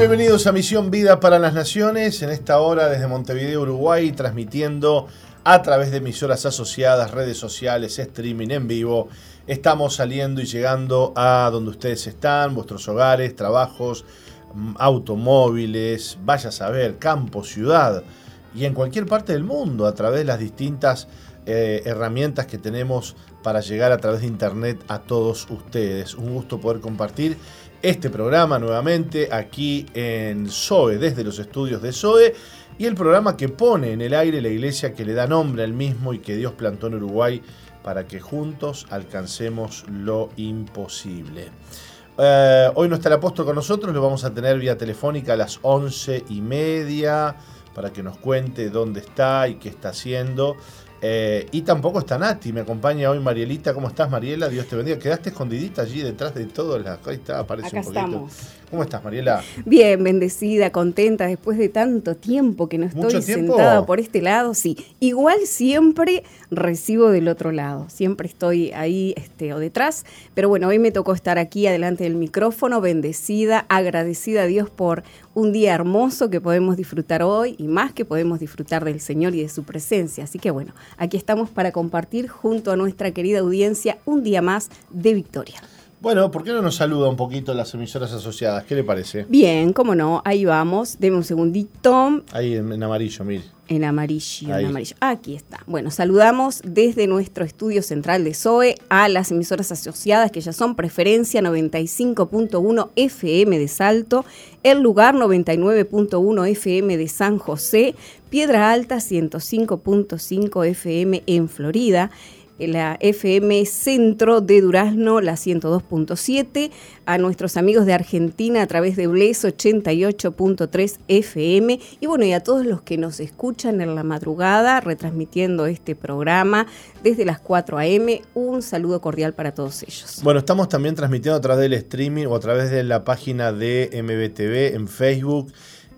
Bienvenidos a Misión Vida para las Naciones, en esta hora desde Montevideo, Uruguay, transmitiendo a través de emisoras asociadas, redes sociales, streaming en vivo. Estamos saliendo y llegando a donde ustedes están, vuestros hogares, trabajos, mm, automóviles, vaya a saber, campo, ciudad y en cualquier parte del mundo a través de las distintas eh, herramientas que tenemos para llegar a través de internet a todos ustedes. Un gusto poder compartir este programa nuevamente aquí en SOE, desde los estudios de SOE, y el programa que pone en el aire la iglesia que le da nombre al mismo y que Dios plantó en Uruguay para que juntos alcancemos lo imposible. Eh, hoy no está el apóstol con nosotros, lo vamos a tener vía telefónica a las once y media para que nos cuente dónde está y qué está haciendo. Eh, y tampoco está Nati, me acompaña hoy Marielita. ¿Cómo estás, Mariela? Dios te bendiga. Quedaste escondidita allí detrás de todo. La... Ahí está, aparece un poquito. Estamos. ¿Cómo estás, Mariela? Bien, bendecida, contenta, después de tanto tiempo que no estoy sentada por este lado. Sí, igual siempre recibo del otro lado, siempre estoy ahí este, o detrás, pero bueno, hoy me tocó estar aquí adelante del micrófono, bendecida, agradecida a Dios por un día hermoso que podemos disfrutar hoy y más que podemos disfrutar del Señor y de su presencia. Así que bueno, aquí estamos para compartir junto a nuestra querida audiencia un día más de victoria. Bueno, ¿por qué no nos saluda un poquito las emisoras asociadas? ¿Qué le parece? Bien, cómo no, ahí vamos. Deme un segundito. Ahí en, amarillo, mire. En amarillo, en amarillo. Aquí está. Bueno, saludamos desde nuestro estudio central de SOE a las emisoras asociadas que ya son preferencia 95.1 FM de Salto, El Lugar 99.1 FM de San José, Piedra Alta 105.5 FM en Florida la FM Centro de Durazno, la 102.7, a nuestros amigos de Argentina a través de Bles 88.3 FM y bueno, y a todos los que nos escuchan en la madrugada retransmitiendo este programa desde las 4 a.m. Un saludo cordial para todos ellos. Bueno, estamos también transmitiendo a través del streaming o a través de la página de MBTV en Facebook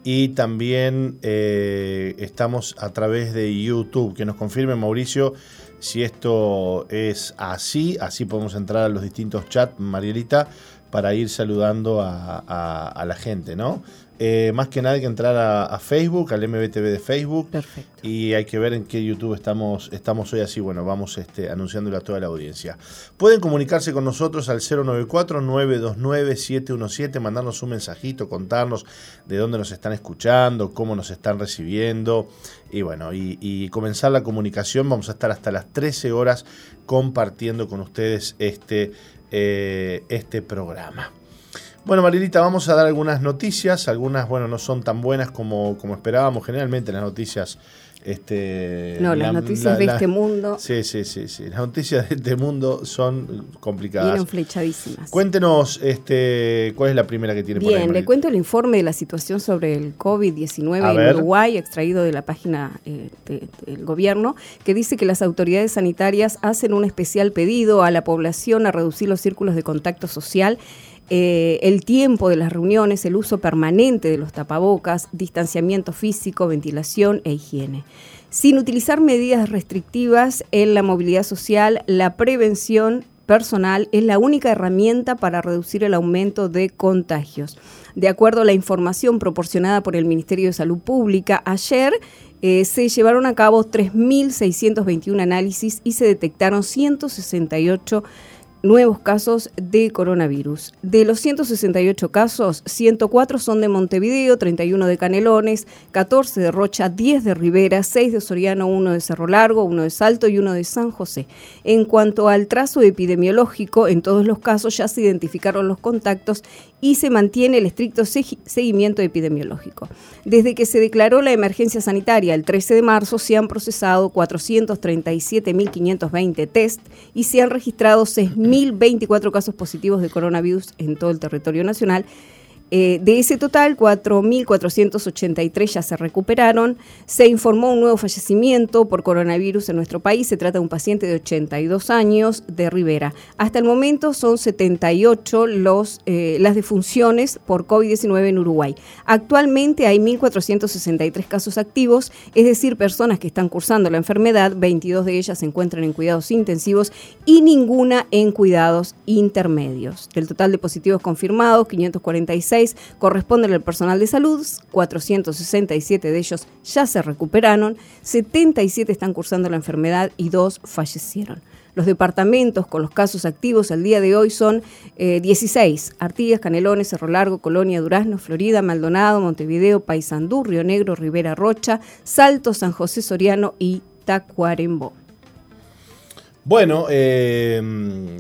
y también eh, estamos a través de YouTube. Que nos confirme Mauricio si esto es así, así podemos entrar a los distintos chats, Marielita, para ir saludando a, la gente, ¿no? Eh, más que nada hay que entrar a, Facebook, al MBTV de Facebook. Perfecto. Y hay que ver en qué YouTube estamos, estamos hoy así. Bueno, vamos este, anunciándolo a toda la audiencia. Pueden comunicarse con nosotros al 094-929-717, mandarnos un mensajito, contarnos de dónde nos están escuchando, cómo nos están recibiendo. Y bueno, y, comenzar la comunicación. Vamos a estar hasta las 13 horas compartiendo con ustedes este, eh, este programa. Bueno, Marilita, vamos a dar algunas noticias. Algunas, bueno, no son tan buenas como, como esperábamos. Generalmente las noticias este, no, las noticias de este mundo. Sí, sí, sí, sí. Las noticias de este mundo son complicadas. Vienen flechadísimas. Cuéntenos este, cuál es la primera que tiene Bien, por le cuento el informe de la situación sobre el COVID-19 en Uruguay, extraído de la página eh, del gobierno, que dice que las autoridades sanitarias hacen un especial pedido a la población a reducir los círculos de contacto social eh, el tiempo de las reuniones, el uso permanente de los tapabocas, distanciamiento físico, ventilación e higiene. Sin utilizar medidas restrictivas en la movilidad social, la prevención personal es la única herramienta para reducir el aumento de contagios. De acuerdo a la información proporcionada por el Ministerio de Salud Pública, ayer eh, se llevaron a cabo 3.621 análisis y se detectaron 168 nuevos casos de coronavirus. De los 168 casos, 104 son de Montevideo, 31 de Canelones, 14 de Rocha, 10 de Rivera, 6 de Soriano, 1 de Cerro Largo, 1 de Salto y 1 de San José. En cuanto al trazo epidemiológico, en todos los casos ya se identificaron los contactos y se mantiene el estricto seguimiento epidemiológico. Desde que se declaró la emergencia sanitaria el 13 de marzo, se han procesado 437.520 test y se han registrado 6.024 casos positivos de coronavirus en todo el territorio nacional eh, de ese total, 4.483 ya se recuperaron. Se informó un nuevo fallecimiento por coronavirus en nuestro país. Se trata de un paciente de 82 años de Rivera. Hasta el momento son 78 los, eh, las defunciones por COVID-19 en Uruguay. Actualmente hay 1.463 casos activos, es decir, personas que están cursando la enfermedad. 22 de ellas se encuentran en cuidados intensivos y ninguna en cuidados intermedios. Del total de positivos confirmados, 546 corresponden al personal de salud, 467 de ellos ya se recuperaron, 77 están cursando la enfermedad y dos fallecieron. Los departamentos con los casos activos al día de hoy son 16. Eh, Artigas, Canelones, Cerro Largo, Colonia, Durazno, Florida, Maldonado, Montevideo, Paysandú, Río Negro, Rivera Rocha, Salto, San José Soriano y Tacuarembó. Bueno, eh,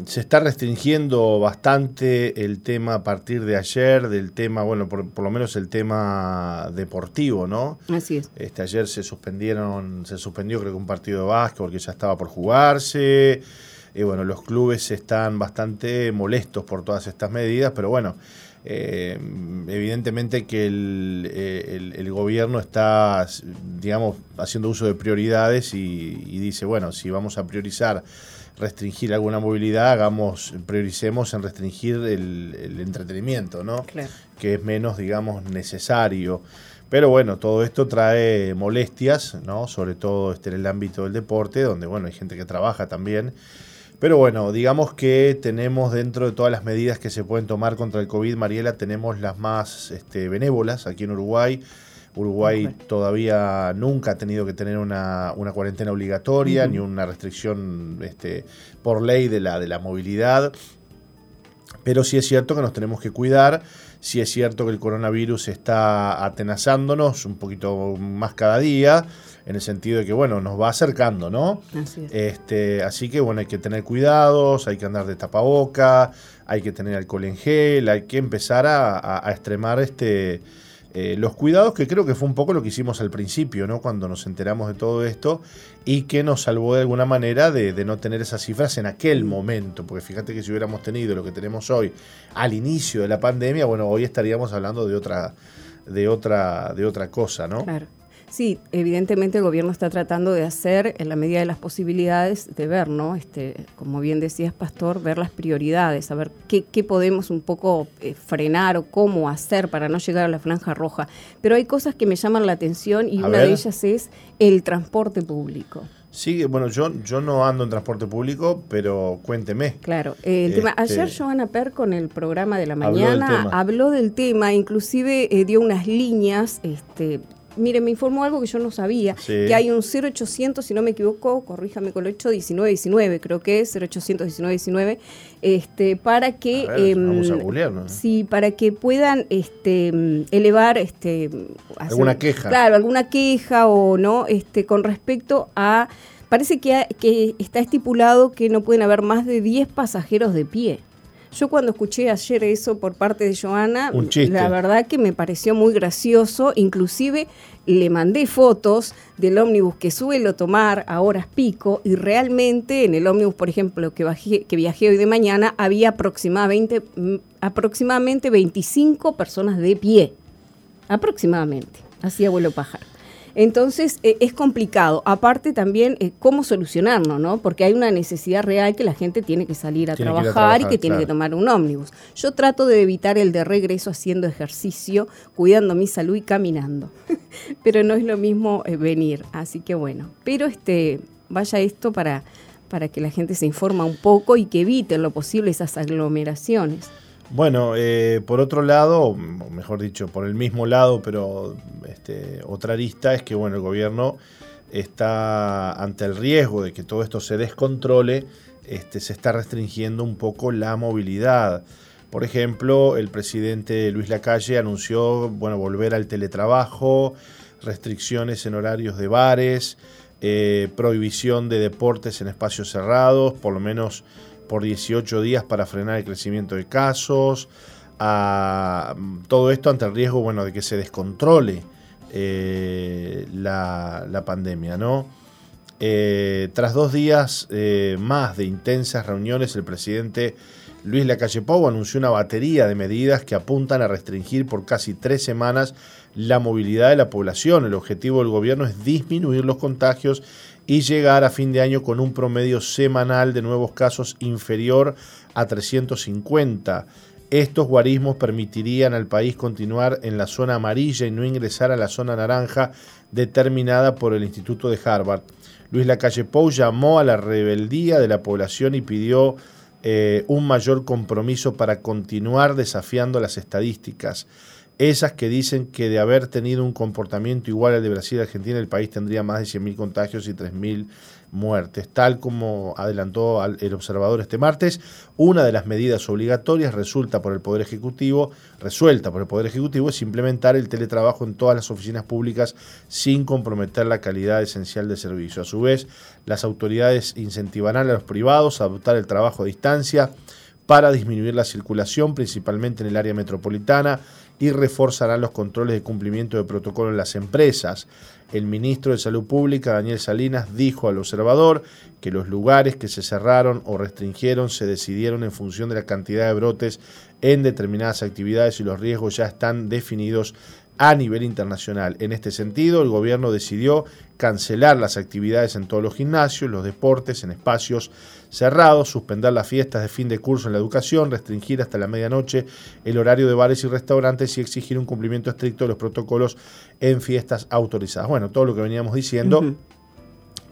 se está restringiendo bastante el tema a partir de ayer, del tema, bueno, por, lo menos el tema deportivo, ¿no? Así es. Este, ayer se suspendieron, se suspendió creo que un partido de básquet porque ya estaba por jugarse. Y bueno, los clubes están bastante molestos por todas estas medidas, pero bueno, eh, evidentemente que eh, el, gobierno está, digamos, haciendo uso de prioridades y, dice, bueno, si vamos a priorizar restringir alguna movilidad, hagamos, prioricemos en restringir el, entretenimiento, ¿no? Que es menos, digamos, necesario. Pero bueno, todo esto trae molestias, ¿no? Sobre todo este, en el ámbito del deporte, donde, bueno, hay gente que trabaja también pero bueno, digamos que tenemos dentro de todas las medidas que se pueden tomar contra el COVID, Mariela, tenemos las más este, benévolas aquí en Uruguay. Uruguay todavía nunca ha tenido que tener una, cuarentena obligatoria ni una restricción este, por ley de la, de la movilidad. Pero sí es cierto que nos tenemos que cuidar, sí es cierto que el coronavirus está atenazándonos un poquito más cada día en el sentido de que, bueno, nos va acercando, ¿no? Así, Este, así que, bueno, hay que tener cuidados, hay que andar de tapaboca, hay que tener alcohol en gel, hay que empezar a, extremar este, eh, los cuidados, que creo que fue un poco lo que hicimos al principio, ¿no? Cuando nos enteramos de todo esto y que nos salvó de alguna manera de, de no tener esas cifras en aquel momento, porque fíjate que si hubiéramos tenido lo que tenemos hoy al inicio de la pandemia, bueno, hoy estaríamos hablando de otra de otra de otra cosa, ¿no? Claro. Sí, evidentemente el gobierno está tratando de hacer, en la medida de las posibilidades, de ver, ¿no? Este, como bien decías, Pastor, ver las prioridades, saber qué, qué podemos un poco eh, frenar o cómo hacer para no llegar a la franja roja. Pero hay cosas que me llaman la atención y una de ellas es el transporte público. Sí, bueno, yo, yo no ando en transporte público, pero cuénteme. Claro, el tema. Este, ayer Joana Per con el programa de la mañana habló del tema, inclusive eh, dio unas líneas este, mire, me informó algo que yo no sabía, que hay un 0800, si no me equivoco, corríjame con el 8, 1919, creo que es 0800 1919, este, para que em, sí, para que puedan este, elevar este alguna queja. Claro, alguna queja o no, este, con respecto a parece que, que está estipulado que no pueden haber más de 10 pasajeros de pie. Yo cuando escuché ayer eso por parte de Joana, la verdad que me pareció muy gracioso, inclusive le mandé fotos del ómnibus que suelo tomar a horas pico y realmente en el ómnibus, por ejemplo, que, que viajé hoy de mañana, había aproximadamente, mm, aproximadamente 25 personas de pie. Aproximadamente. Así abuelo pájaro. Entonces eh, es complicado. Aparte también eh, cómo solucionarlo, ¿no? Porque hay una necesidad real que la gente tiene que salir a, trabajar, y que tiene que tomar un ómnibus. Yo trato de evitar el de regreso haciendo ejercicio, cuidando mi salud y caminando. Pero no es lo mismo eh, venir. Así que bueno. Pero este vaya esto para, para que la gente se informa un poco y que evite lo posible esas aglomeraciones. Bueno, eh, por otro lado, mejor dicho, por el mismo lado, pero este, otra arista es que bueno, el gobierno está ante el riesgo de que todo esto se descontrole, este, se está restringiendo un poco la movilidad. Por ejemplo, el presidente Luis Lacalle anunció bueno, volver al teletrabajo, restricciones en horarios de bares, eh, prohibición de deportes en espacios cerrados, por lo menos por 18 días para frenar el crecimiento de casos. todo esto ante el riesgo bueno, de que se descontrole eh, la, pandemia. ¿no? Eh, tras dos días más de intensas reuniones, el presidente Luis Lacalle Pou anunció una batería de medidas que apuntan a restringir por casi tres semanas la movilidad de la población. El objetivo del gobierno es disminuir los contagios y llegar a fin de año con un promedio semanal de nuevos casos inferior a 350. Estos guarismos permitirían al país continuar en la zona amarilla y no ingresar a la zona naranja determinada por el Instituto de Harvard. Luis Lacalle Pou llamó a la rebeldía de la población y pidió eh, un mayor compromiso para continuar desafiando las estadísticas. Esas que dicen que de haber tenido un comportamiento igual al de Brasil y Argentina, el país tendría más de 100.000 contagios y 3.000 muertes. Tal como adelantó el observador este martes, una de las medidas obligatorias resulta por el Poder Ejecutivo, resuelta por el Poder Ejecutivo, es implementar el teletrabajo en todas las oficinas públicas sin comprometer la calidad esencial del servicio. A su vez, las autoridades incentivarán a los privados a adoptar el trabajo a distancia para disminuir la circulación, principalmente en el área metropolitana, y reforzarán los controles de cumplimiento de protocolo en las empresas. El ministro de Salud Pública, Daniel Salinas, dijo al observador que los lugares que se cerraron o restringieron se decidieron en función de la cantidad de brotes en determinadas actividades y los riesgos ya están definidos a nivel internacional. En este sentido, el gobierno decidió cancelar las actividades en todos los gimnasios, los deportes, en espacios cerrados, suspender las fiestas de fin de curso en la educación, restringir hasta la medianoche el horario de bares y restaurantes y exigir un cumplimiento estricto de los protocolos en fiestas autorizadas. Bueno, todo lo que veníamos diciendo,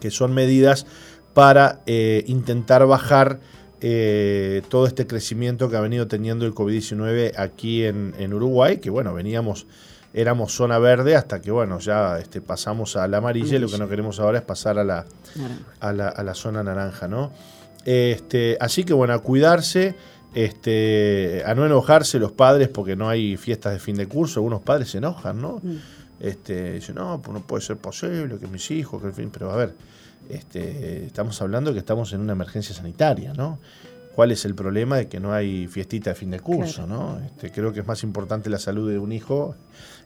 que son medidas para eh, intentar bajar eh, todo este crecimiento que ha venido teniendo el COVID-19 aquí en, en Uruguay, que bueno, veníamos éramos zona verde hasta que, bueno, ya este, pasamos a la amarilla y lo que no queremos ahora es pasar a la, a la, a la, zona naranja, ¿no? Este, así que, bueno, a cuidarse, este, a no enojarse los padres porque no hay fiestas de fin de curso. Algunos padres se enojan, ¿no? Mm. Este, dicen, no, pues no puede ser posible que mis hijos, que el fin, pero a ver, este, estamos hablando que estamos en una emergencia sanitaria, ¿no? Cuál es el problema de que no hay fiestita de fin de curso, ¿no? Este, creo que es más importante la salud de un hijo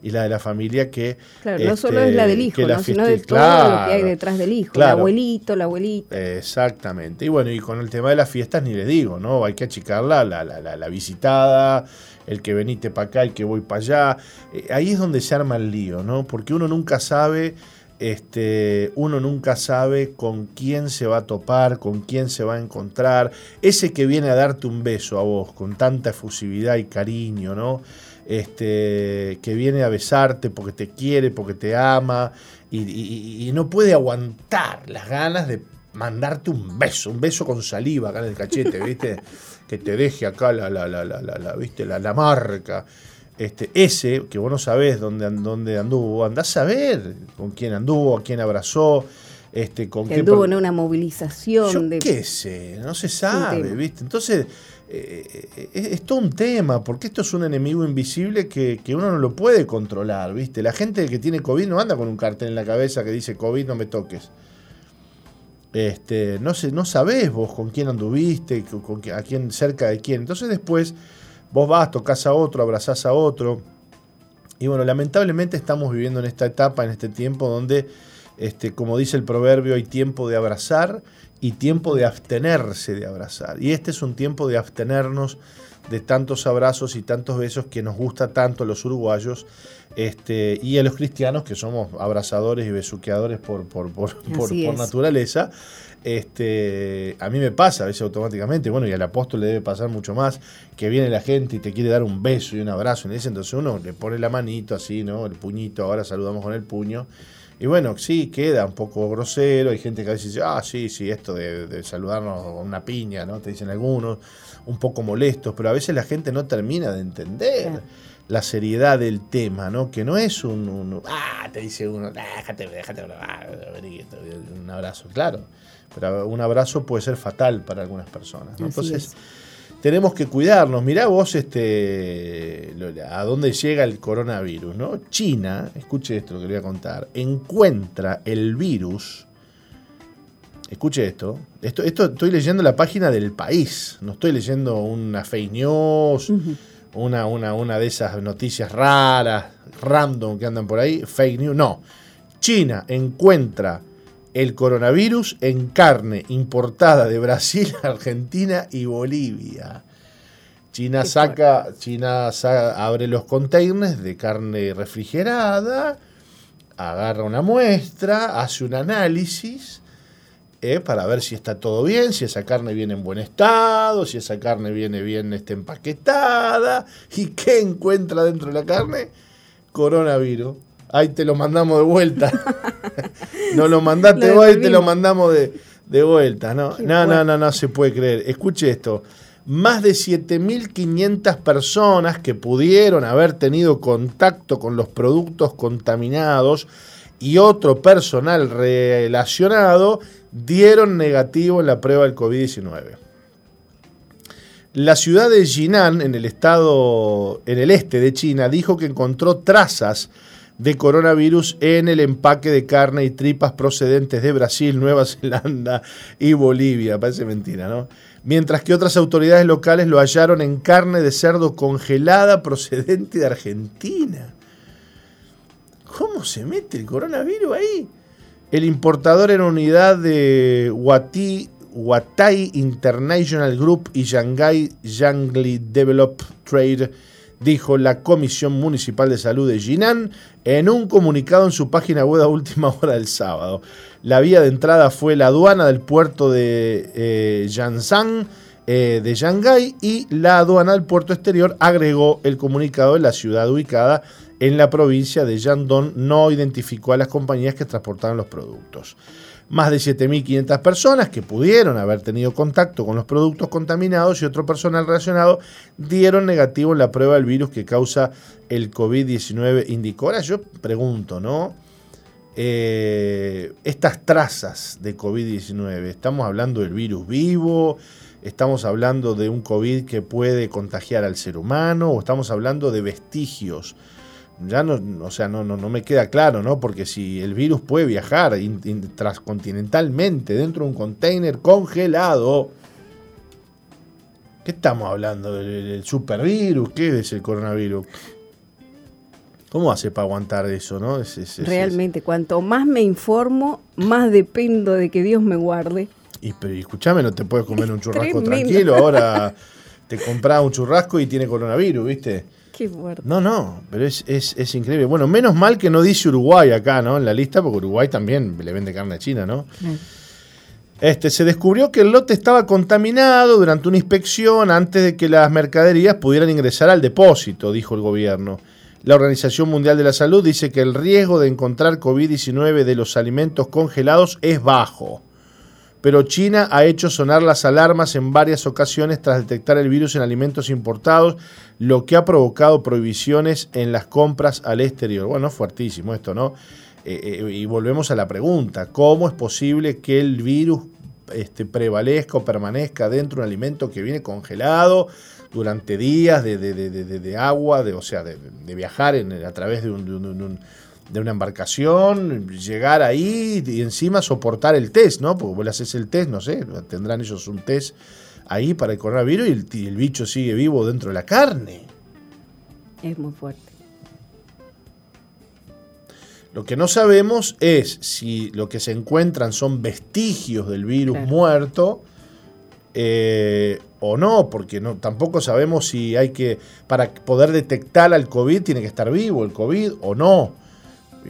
y la de la familia que... Claro, no solo es la del hijo, sino de todo lo que hay detrás del hijo, el abuelito, la abuelita. Exactamente. Y bueno, y con el tema de las fiestas ni le digo, ¿no? Hay que achicarla, la, la, la, la visitada, el que veniste para acá, el que voy para allá. Eh, ahí es donde se arma el lío, ¿no? Porque uno nunca sabe este, uno nunca sabe con quién se va a topar, con quién se va a encontrar. Ese que viene a darte un beso a vos con tanta efusividad y cariño, ¿no? Este, que viene a besarte porque te quiere, porque te ama y, no puede aguantar las ganas de mandarte un beso, un beso con saliva acá en el cachete, ¿viste? que te deje acá la, la, la, la, la ¿viste? la, la marca. Este, ese, que vos no sabés dónde, dónde anduvo, andás a ver con quién anduvo, a quién abrazó, este, con que anduvo en una movilización. de... qué sé, no se sabe, ¿viste? Entonces, eh, eh, es, todo un tema, porque esto es un enemigo invisible que, uno no lo puede controlar, ¿viste? La gente que tiene COVID no anda con un cartel en la cabeza que dice COVID no me toques. Este, no, sé, no sabés vos con quién anduviste, con, a quién, cerca de quién. Entonces después Vos vas, tocas a otro, abrazás a otro. Y bueno, lamentablemente estamos viviendo en esta etapa, en este tiempo donde, este, como dice el proverbio, hay tiempo de abrazar y tiempo de abstenerse de abrazar. Y este es un tiempo de abstenernos de tantos abrazos y tantos besos que nos gusta tanto a los uruguayos este, y a los cristianos que somos abrazadores y besuqueadores por, por, por, por naturaleza. Este, a mí me pasa a veces automáticamente, bueno, y al apóstol le debe pasar mucho más, que viene la gente y te quiere dar un beso y un abrazo, y entonces uno le pone la manito así, ¿no? El puñito, ahora saludamos con el puño. Y bueno, sí, queda un poco grosero, hay gente que a veces dice, ah, sí, sí, esto de, saludarnos con una piña, ¿no? Te dicen algunos, un poco molestos, pero a veces la gente no termina de entender. la seriedad del tema, ¿no? Que no es un, ah, te dice uno, déjate, déjate, un abrazo, claro. Un abrazo puede ser fatal para algunas personas. Entonces, tenemos que cuidarnos. Mirá vos este, a dónde llega el coronavirus, ¿no? China, escuche esto lo que le voy a contar, encuentra el virus. Escuche esto. esto. Esto estoy leyendo la página del país. No estoy leyendo una fake news una, una, una de esas noticias raras, random que andan por ahí, fake news. No. China encuentra el coronavirus en carne importada de Brasil, Argentina y Bolivia. China saca, China abre los containers de carne refrigerada, agarra una muestra, hace un análisis ¿eh? para ver si está todo bien, si esa carne viene en buen estado, si esa carne viene bien este, empaquetada. ¿Y qué encuentra dentro de la carne? Coronavirus. Ahí te lo mandamos de vuelta. no lo mandaste vos, ahí te lo mandamos de, vuelta. No, no, no, no, no se puede creer. Escuche esto. Más de 7.500 personas que pudieron haber tenido contacto con los productos contaminados y otro personal relacionado dieron negativo en la prueba del COVID-19. La ciudad de Jinan, en el estado, en el este de China, dijo que encontró trazas de coronavirus en el empaque de carne y tripas procedentes de Brasil, Nueva Zelanda y Bolivia. Parece mentira, ¿no? Mientras que otras autoridades locales lo hallaron en carne de cerdo congelada procedente de Argentina. ¿Cómo se mete el coronavirus ahí? El importador en unidad de Wati, Watai International Group y Shanghai Yangli Develop Trade, dijo la Comisión Municipal de Salud de Jinan en un comunicado en su página web a última hora del sábado. La vía de entrada fue la aduana del puerto de eh, eh, de Shanghái y la aduana del puerto exterior agregó el comunicado de la ciudad ubicada en la provincia de Yandong no identificó a las compañías que transportaban los productos. Más de 7.500 personas que pudieron haber tenido contacto con los productos contaminados y otro personal relacionado dieron negativo en la prueba del virus que causa el COVID-19, indicó. Ahora yo pregunto, ¿no? Eh, estas trazas de COVID-19, ¿estamos hablando del virus vivo? ¿Estamos hablando de un COVID que puede contagiar al ser humano? ¿O estamos hablando de vestigios? Ya no, o sea, no, no, no me queda claro, ¿no? Porque si el virus puede viajar transcontinentalmente dentro de un container congelado, ¿qué estamos hablando? ¿Del, supervirus? ¿Qué es el coronavirus? ¿Cómo hace para aguantar eso, no? Realmente, cuanto más me informo, más dependo de que Dios me guarde. Y, pero escúchame, no te puedes comer un churrasco tranquilo. Ahora te compras un churrasco y tiene coronavirus, ¿viste? No, no, pero es, increíble. Bueno, menos mal que no dice Uruguay acá, ¿no? En la lista, porque Uruguay también le vende carne a China, ¿no? Este, se descubrió que el lote estaba contaminado durante una inspección antes de que las mercaderías pudieran ingresar al depósito, dijo el gobierno. La Organización Mundial de la Salud dice que el riesgo de encontrar COVID-19 de los alimentos congelados es bajo pero China ha hecho sonar las alarmas en varias ocasiones tras detectar el virus en alimentos importados, lo que ha provocado prohibiciones en las compras al exterior. Bueno, fuertísimo esto, ¿no? Eh, eh, y volvemos a la pregunta, ¿cómo es posible que el virus este, prevalezca o permanezca dentro de un alimento que viene congelado durante días de, agua, de, o sea, de, viajar a través de un de una embarcación, llegar ahí y encima soportar el test, ¿no? Porque vos le haces el test, no sé, tendrán ellos un test ahí para el coronavirus y el, bicho sigue vivo dentro de la carne. Es muy fuerte. Lo que no sabemos es si lo que se encuentran son vestigios del virus muerto eh, o no, porque no, tampoco sabemos si hay que, para poder detectar al COVID, tiene que estar vivo el COVID o no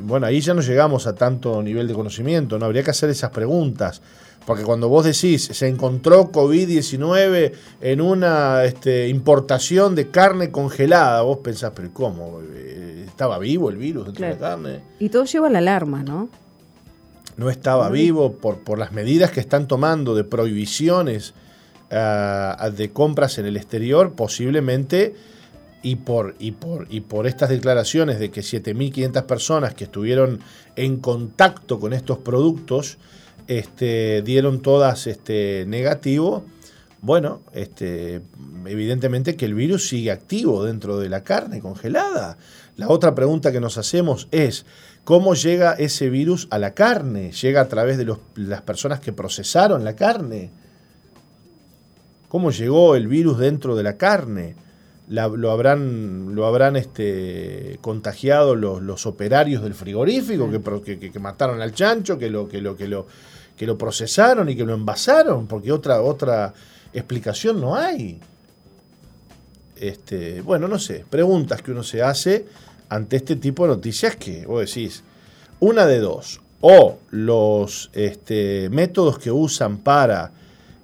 bueno, ahí ya no llegamos a tanto nivel de conocimiento, ¿no? Habría que hacer esas preguntas. Porque cuando vos decís, se encontró COVID-19 en una este, importación de carne congelada, vos pensás, pero ¿cómo? Eh, ¿Estaba vivo el virus dentro de la carne? Y todo lleva la alarma, ¿no? No estaba vivo por, por las medidas que están tomando de prohibiciones ah, de compras en el exterior, posiblemente y por, y por, y por estas declaraciones de que 7.500 personas que estuvieron en contacto con estos productos este, dieron todas este, negativo, bueno, este, evidentemente que el virus sigue activo dentro de la carne congelada. La otra pregunta que nos hacemos es, ¿cómo llega ese virus a la carne? ¿Llega a través de las personas que procesaron la carne? ¿Cómo llegó el virus dentro de la carne? Lo habrán, lo habrán este, contagiado los, los operarios del frigorífico que, que, que, mataron al chancho, que lo, que, lo, que, lo, que lo procesaron y que lo envasaron, porque otra, otra explicación no hay. Este, bueno, no sé, preguntas que uno se hace ante este tipo de noticias que vos decís, una de dos, o los este, métodos que usan para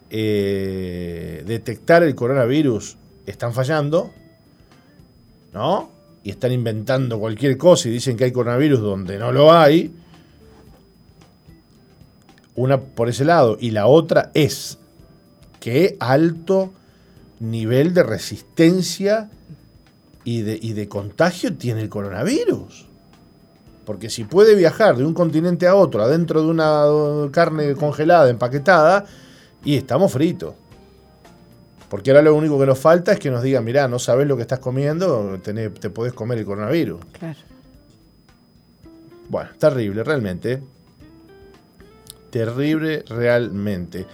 eh, detectar el coronavirus están fallando, ¿no? Y están inventando cualquier cosa y dicen que hay coronavirus donde no lo hay. Una por ese lado. Y la otra es qué alto nivel de resistencia y de, y de contagio tiene el coronavirus. Porque si puede viajar de un continente a otro adentro de una carne congelada, empaquetada, y estamos fritos. Porque ahora lo único que nos falta es que nos digan, mirá, no sabes lo que estás comiendo, te podés comer el coronavirus. Claro. Bueno, terrible, realmente. Terrible, realmente.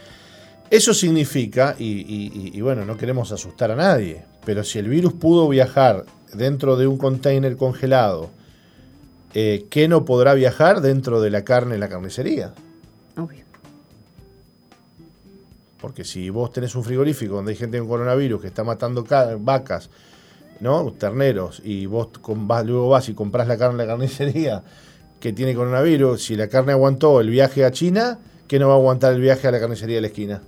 Eso significa, y, bueno, no queremos asustar a nadie, pero si el virus pudo viajar dentro de un container congelado, eh, ¿qué no podrá viajar dentro de la carne en la carnicería? Obvio. Porque si vos tenés un frigorífico donde hay gente con coronavirus que está matando vacas, ¿no? Terneros, y vos luego vas y compras la carne en la carnicería que tiene coronavirus, si la carne aguantó el viaje a China, ¿qué no va a aguantar el viaje a la carnicería de la esquina?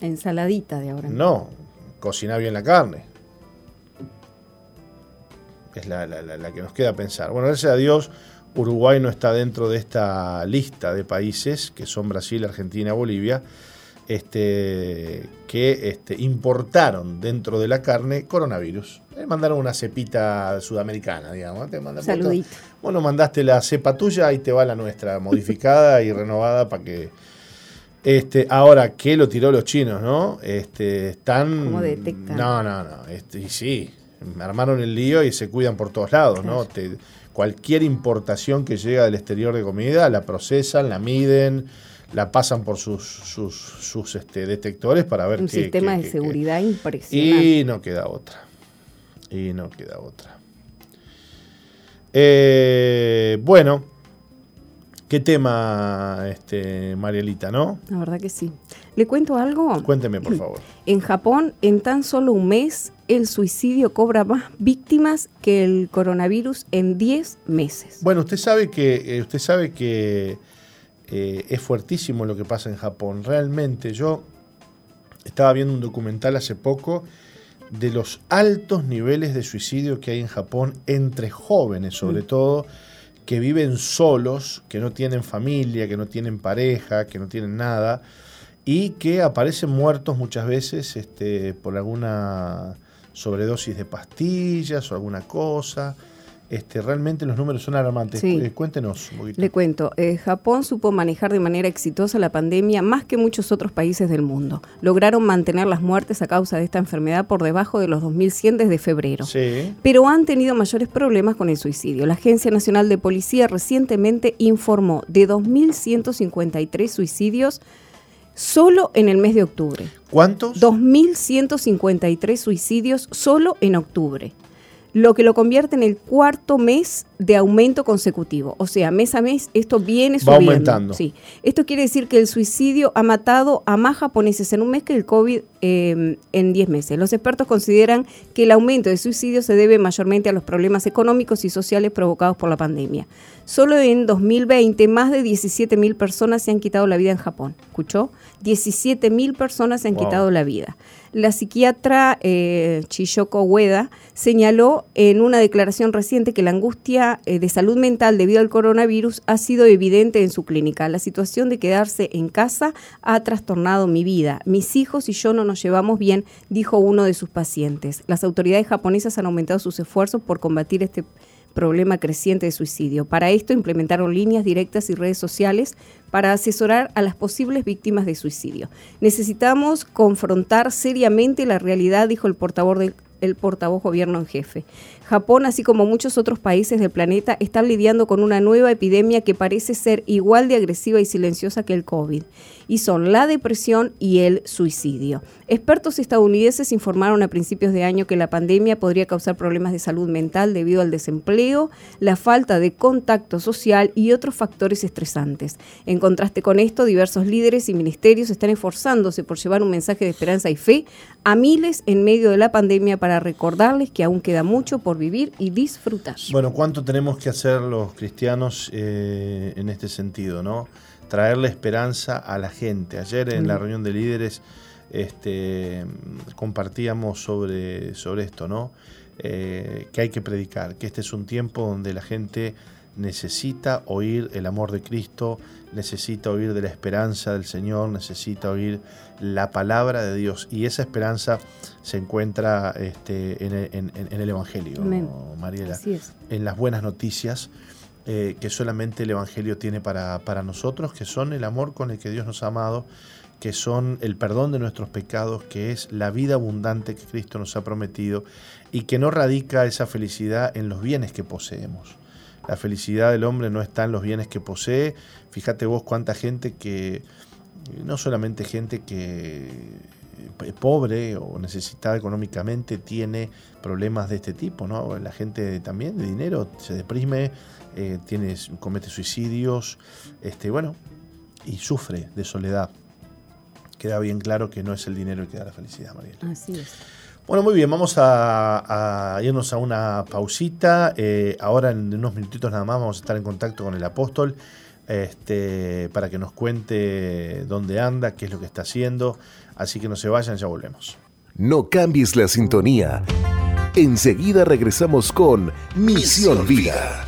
Ensaladita de ahora. No, cocina bien la carne. Es la, la que nos queda pensar. Bueno, gracias a Dios, Uruguay no está dentro de esta lista de países, que son Brasil, Argentina, Bolivia este, que este, importaron dentro de la carne coronavirus. Le mandaron una cepita sudamericana, digamos. Te Saludito. Bueno, mandaste la cepa tuya y te va la nuestra, modificada y renovada para que... Este, ahora, ¿qué lo tiró los chinos, no? Este, están... ¿Cómo detectan? No, no, no. Este, sí, armaron el lío y se cuidan por todos lados, ¿no? cualquier importación que llega del exterior de comida, la procesan, la miden la pasan por sus, sus, sus este, detectores para ver Un qué, sistema de seguridad impresionante. Y no queda otra. Y no queda otra. Eh, bueno, qué tema, este, Marielita, ¿no? La verdad que sí. ¿Le cuento algo? Cuénteme, por favor. En Japón, en tan solo un mes, el suicidio cobra más víctimas que el coronavirus en 10 meses. Bueno, usted sabe que, eh, usted sabe que eh, es fuertísimo lo que pasa en Japón. Realmente yo estaba viendo un documental hace poco de los altos niveles de suicidio que hay en Japón entre jóvenes, sobre mm. todo, que viven solos, que no tienen familia, que no tienen pareja, que no tienen nada, y que aparecen muertos muchas veces este, por alguna sobredosis de pastillas o alguna cosa. Este, realmente los números son alarmantes. Eh, cuéntenos un poquito. Le cuento, eh, Japón supo manejar de manera exitosa la pandemia más que muchos otros países del mundo. Lograron mantener las muertes a causa de esta enfermedad por debajo de los 2.100 desde febrero. Sí. Pero han tenido mayores problemas con el suicidio. La Agencia Nacional de Policía recientemente informó de 2.153 suicidios solo en el mes de octubre. ¿Cuántos? 2.153 suicidios solo en octubre lo que lo convierte en el cuarto mes de aumento consecutivo. O sea, mes a mes esto viene subiendo. Va aumentando. Sí. Esto quiere decir que el suicidio ha matado a más japoneses en un mes que el COVID em, en 10 meses. Los expertos consideran que el aumento de suicidio se debe mayormente a los problemas económicos y sociales provocados por la pandemia. Solo en 2020 más de 17.000 personas se han quitado la vida en Japón. ¿Escuchó? 17.000 personas se han quitado la vida. La psiquiatra eh, Chiyoko Ueda señaló en una declaración reciente que la angustia eh, de salud mental debido al coronavirus ha sido evidente en su clínica. La situación de quedarse en casa ha trastornado mi vida. Mis hijos y yo no nos llevamos bien, dijo uno de sus pacientes. Las autoridades japonesas han aumentado sus esfuerzos por combatir este problema creciente de suicidio. Para esto implementaron líneas directas y redes sociales para asesorar a las posibles víctimas de suicidio. Necesitamos confrontar seriamente la realidad, dijo el portavoz del el portavoz gobierno en jefe. Japón, así como muchos otros países del planeta, están lidiando con una nueva epidemia que parece ser igual de agresiva y silenciosa que el COVID, y son la depresión y el suicidio. Expertos estadounidenses informaron a principios de año que la pandemia podría causar problemas de salud mental debido al desempleo, la falta de contacto social y otros factores estresantes. En contraste con esto, diversos líderes y ministerios están esforzándose por llevar un mensaje de esperanza y fe a miles en medio de la pandemia para recordarles que aún queda mucho por vivir y disfrutar. Bueno, ¿cuánto tenemos que hacer los cristianos eh, en este sentido, no? Traerle esperanza a la gente. Ayer en la reunión de líderes este, compartíamos sobre, sobre esto, ¿no? Eh, que hay que predicar, que este es un tiempo donde la gente necesita oír el amor de Cristo, necesita oír de la esperanza del Señor, necesita oír la palabra de Dios. Y esa esperanza se encuentra este, en, el Evangelio, Mariela, en las buenas noticias. Eh, que solamente el Evangelio tiene para, para nosotros, que son el amor con el que Dios nos ha amado, que son el perdón de nuestros pecados, que es la vida abundante que Cristo nos ha prometido y que no radica esa felicidad en los bienes que poseemos. La felicidad del hombre no está en los bienes que posee. Fíjate vos cuánta gente que, no solamente gente que es pobre o necesitada económicamente tiene problemas de este tipo, ¿no? La gente también de dinero se deprime, eh, tiene, comete suicidios, este, bueno, y sufre de soledad. Queda bien claro que no es el dinero el que da la felicidad, María. Así es. Bueno, muy bien, vamos a, irnos a una pausita. Eh, ahora en unos minutitos nada más vamos a estar en contacto con el apóstol este, para que nos cuente dónde anda, qué es lo que está haciendo. Así que no se vayan, ya volvemos. No cambies la sintonía. Enseguida regresamos con Misión Vida.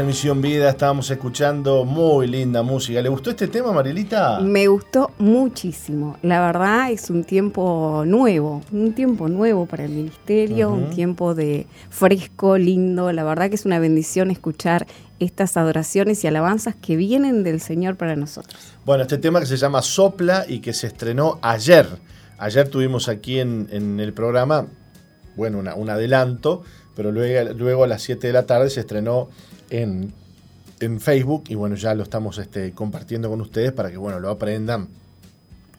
En Misión Vida, estábamos escuchando muy linda música. ¿Le gustó este tema, Marilita? Me gustó muchísimo. La verdad es un tiempo nuevo, un tiempo nuevo para el ministerio, un tiempo de fresco, lindo. La verdad que es una bendición escuchar estas adoraciones y alabanzas que vienen del Señor para nosotros. Bueno, este tema que se llama Sopla y que se estrenó ayer. Ayer tuvimos aquí en, el programa, bueno, un adelanto, pero luego, luego a las 7 de la tarde se estrenó en, Facebook y bueno, ya lo estamos este, compartiendo con ustedes para que bueno, lo aprendan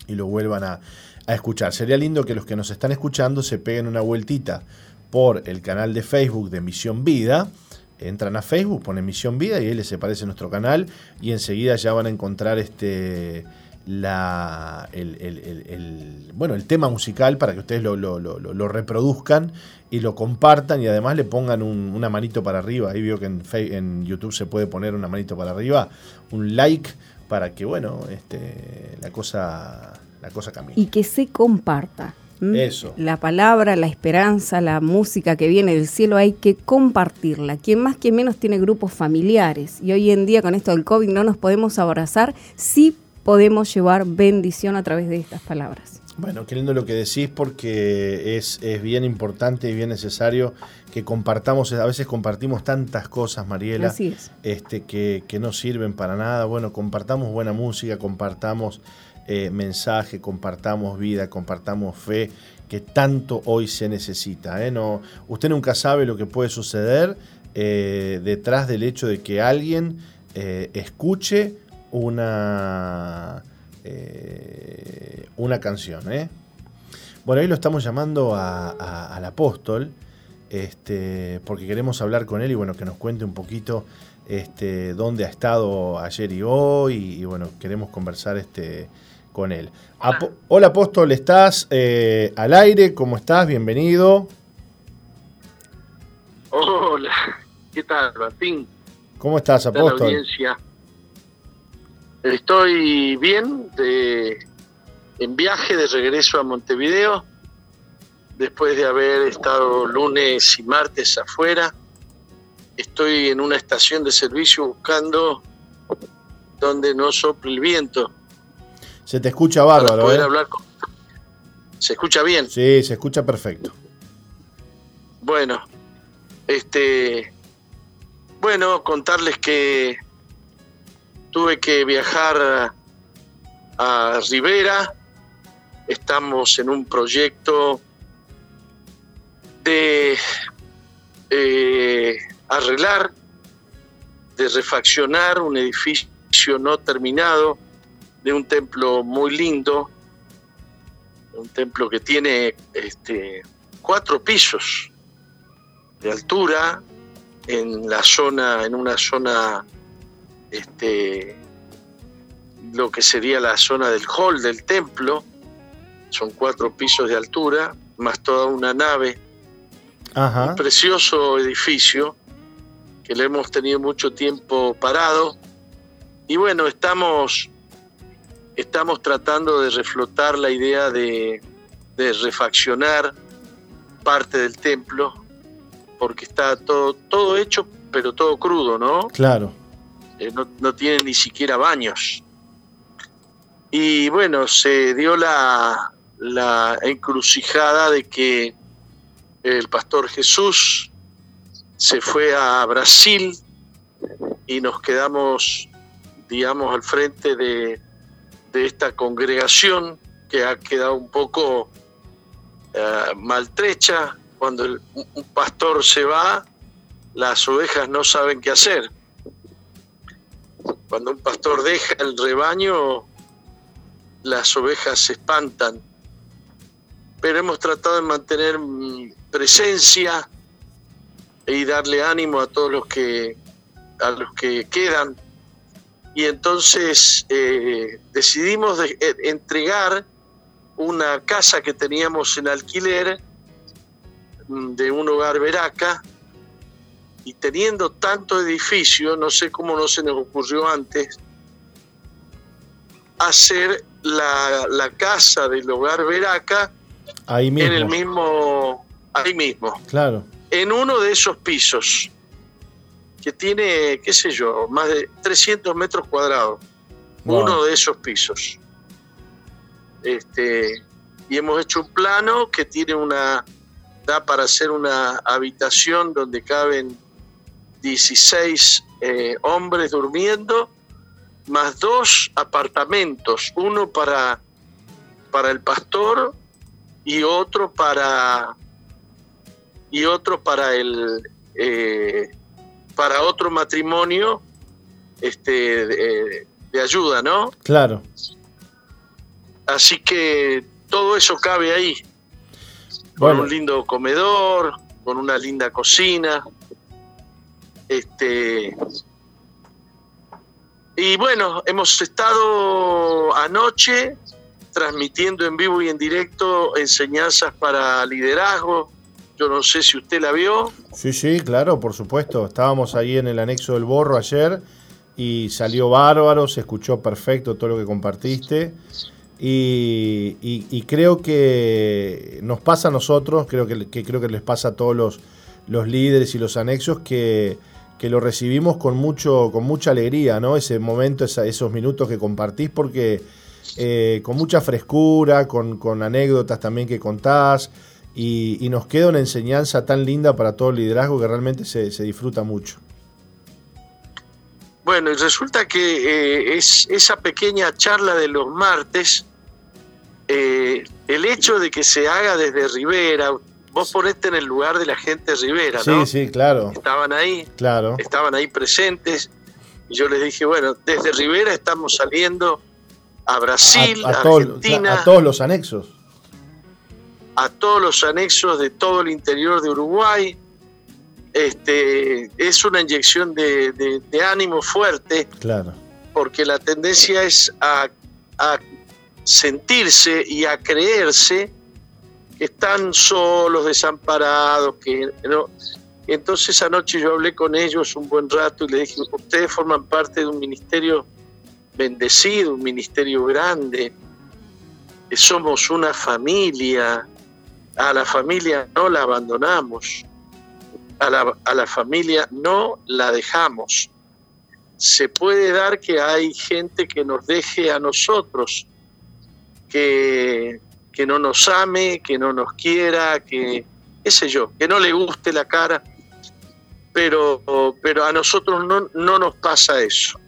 y lo vuelvan a, escuchar. Sería lindo que los que nos están escuchando se peguen una vueltita por el canal de Facebook de Misión Vida entran a Facebook, ponen Misión Vida y ahí les aparece nuestro canal y enseguida ya van a encontrar este la, el, bueno, el tema musical para que ustedes lo, reproduzcan y lo compartan y además le pongan una manito para arriba. Ahí veo que en, en YouTube se puede poner una manito para arriba, un like para que bueno, este, la cosa la cosa camine. Y que se comparta. Eso. La palabra, la esperanza, la música que viene del cielo hay que compartirla. Quien más que menos tiene grupos familiares y hoy en día con esto del COVID no nos podemos abrazar, sí podemos llevar bendición a través de estas palabras. Bueno, qué lindo lo que decís porque es, bien importante y bien necesario que compartamos, a veces compartimos tantas cosas, Mariela, este, que, que no sirven para nada. Bueno, compartamos buena música, compartamos eh, mensaje, compartamos vida, compartamos fe, que tanto hoy se necesita. ¿eh? No, usted nunca sabe lo que puede suceder eh, detrás del hecho de que alguien escuche una, una canción. Bueno, hoy lo estamos llamando al apóstol. Este, porque queremos hablar con él y bueno, que nos cuente un poquito este, dónde ha estado ayer y hoy y, bueno, queremos conversar este, con él. Hola, apóstol, ¿estás eh, al aire? ¿Cómo estás? Bienvenido. Hola, ¿qué tal, Martín? ¿Cómo estás, apóstol? Estoy bien, en viaje de regreso a Montevideo, después de haber estado lunes y martes afuera. Estoy en una estación de servicio buscando donde no sople el viento se te escucha bárbaro. Poder ¿eh? hablar ¿Se escucha bien? Sí, se escucha perfecto. Bueno, este, bueno, contarles que tuve que viajar a Rivera. Estamos en un proyecto de eh, arreglar, de refaccionar un edificio no terminado de un templo muy lindo, un templo que tiene este, cuatro pisos de altura en la zona, en una zona, este, lo que sería la zona del hall del templo, son cuatro pisos de altura, más toda una nave, un precioso edificio que le hemos tenido mucho tiempo parado. Y bueno, estamos estamos tratando de reflotar la idea de, refaccionar parte del templo, porque está todo, todo hecho, pero todo crudo, ¿no? Claro. Eh, no, no tiene ni siquiera baños. Y bueno, se dio la, la encrucijada de que el pastor Jesús se fue a Brasil y nos quedamos, digamos, al frente de, de esta congregación que ha quedado un poco eh, maltrecha. Cuando un pastor se va, las ovejas no saben qué hacer. Cuando un pastor deja el rebaño, las ovejas se espantan. Pero hemos tratado de mantener mm, presencia y darle ánimo a todos los que a los que quedan y entonces eh, decidimos de, eh, entregar una casa que teníamos en alquiler mm, de un hogar veraca y teniendo tanto edificio, no sé cómo no se nos ocurrió antes, hacer la, casa del hogar veraca ahí mismo. en el mismo, ahí mismo. Claro. En uno de esos pisos que tiene, qué sé yo, más de 300 metros cuadrados, uno de esos pisos. Este, y hemos hecho un plano que tiene una, da para hacer una habitación donde caben 16 eh, hombres durmiendo, más dos apartamentos, uno para, para el pastor y otro para y otro para el eh, para otro matrimonio este, de, ayuda, ¿no? Claro. Así que todo eso cabe ahí. Con un lindo comedor, con una linda cocina. Este, y bueno, hemos estado anoche transmitiendo en vivo y en directo enseñanzas para liderazgo. Yo no sé si usted la vio. Sí, sí, claro, por supuesto. Estábamos ahí en el anexo del Borro ayer y salió bárbaro, se escuchó perfecto todo lo que compartiste. Y, creo que nos pasa a nosotros, creo que, creo que les pasa a todos los, los líderes y los anexos que, lo recibimos con mucho, con mucha alegría, ¿no? Ese momento, esos minutos que compartís, porque eh, con mucha frescura, con, anécdotas también que contás, y, nos queda una enseñanza tan linda para todo el liderazgo que realmente se, disfruta mucho. Bueno, y resulta que eh, es esa pequeña charla de los martes, eh, el hecho de que se haga desde Rivera, vos ponete en el lugar de la gente de Rivera, ¿no? Sí, sí, claro. Estaban ahí, claro. estaban ahí presentes, y yo les dije, bueno, desde Rivera estamos saliendo a Brasil, a, Argentina. a todos los anexos. A todos los anexos de todo el interior de Uruguay. Este, es una inyección de, ánimo fuerte. Claro. Porque la tendencia es a, sentirse y a creerse están solos, desamparados, que no. Entonces anoche yo hablé con ellos un buen rato y les dije, ustedes forman parte de un ministerio bendecido, un ministerio grande, somos una familia, a la familia no la abandonamos, a la, a la familia no la dejamos. Se puede dar que hay gente que nos deje a nosotros, que, que no nos ame, que no nos quiera, que, qué sé yo, que no le guste la cara, pero, pero a nosotros no, no nos pasa eso.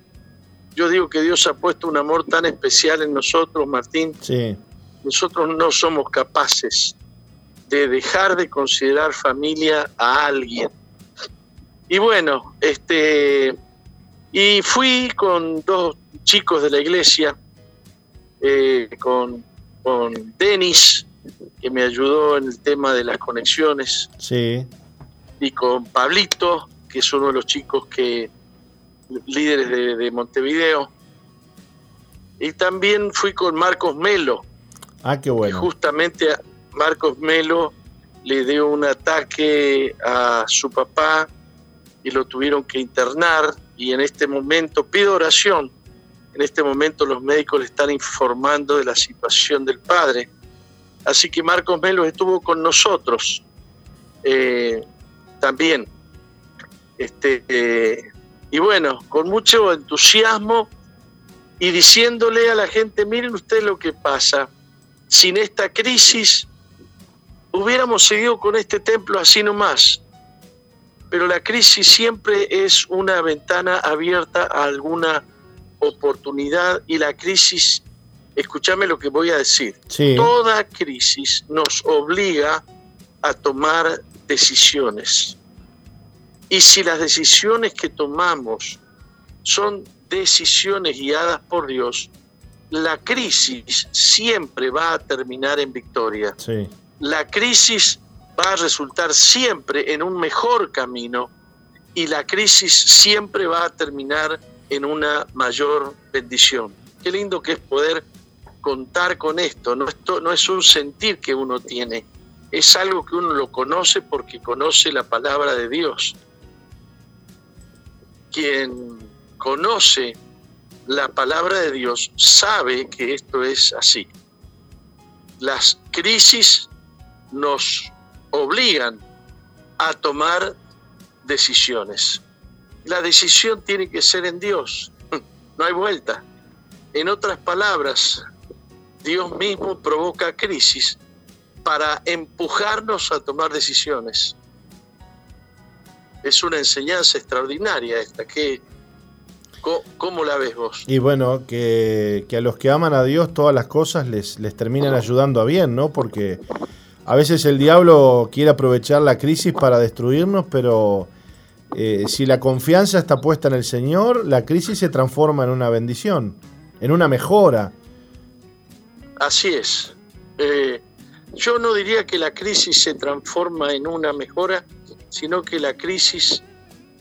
Yo digo que Dios ha puesto un amor tan especial en nosotros, Martín. Sí. Nosotros no somos capaces de dejar de considerar familia a alguien. Y bueno, este, y fui con dos chicos de la iglesia, eh, con, con Denis, que me ayudó en el tema de las conexiones. Sí. Y con Pablito, que es uno de los chicos que líderes de, Montevideo. Y también fui con Marcos Melo. Ah, qué bueno. justamente Marcos Melo le dio un ataque a su papá y lo tuvieron que internar y en este momento pido oración. En este momento los médicos le están informando de la situación del padre. Así que Marcos Melo estuvo con nosotros eh, también. Este, eh, y bueno, con mucho entusiasmo y diciéndole a la gente, miren ustedes lo que pasa, sin esta crisis hubiéramos seguido con este templo así nomás, pero la crisis siempre es una ventana abierta a alguna oportunidad y la crisis, escúchame lo que voy a decir, toda crisis nos obliga a tomar decisiones. Y si las decisiones que tomamos son decisiones guiadas por Dios, la crisis siempre va a terminar en victoria. La crisis va a resultar siempre en un mejor camino y la crisis siempre va a terminar en una mayor bendición. Qué lindo que es poder contar con esto. No, esto no es un sentir que uno tiene, es algo que uno lo conoce porque conoce la palabra de Dios quien conoce la palabra de Dios sabe que esto es así. Las crisis nos obligan a tomar decisiones. La decisión tiene que ser en Dios, no hay vuelta. En otras palabras, Dios mismo provoca crisis para empujarnos a tomar decisiones es una enseñanza extraordinaria esta. que ¿Cómo, la ves vos? Y bueno, que, a los que aman a Dios todas las cosas les, les terminan ayudando a bien, ¿no? Porque a veces el diablo quiere aprovechar la crisis para destruirnos, pero eh, si la confianza está puesta en el Señor, la crisis se transforma en una bendición, en una mejora. Así es. Eh, yo no diría que la crisis se transforma en una mejora, sino que la crisis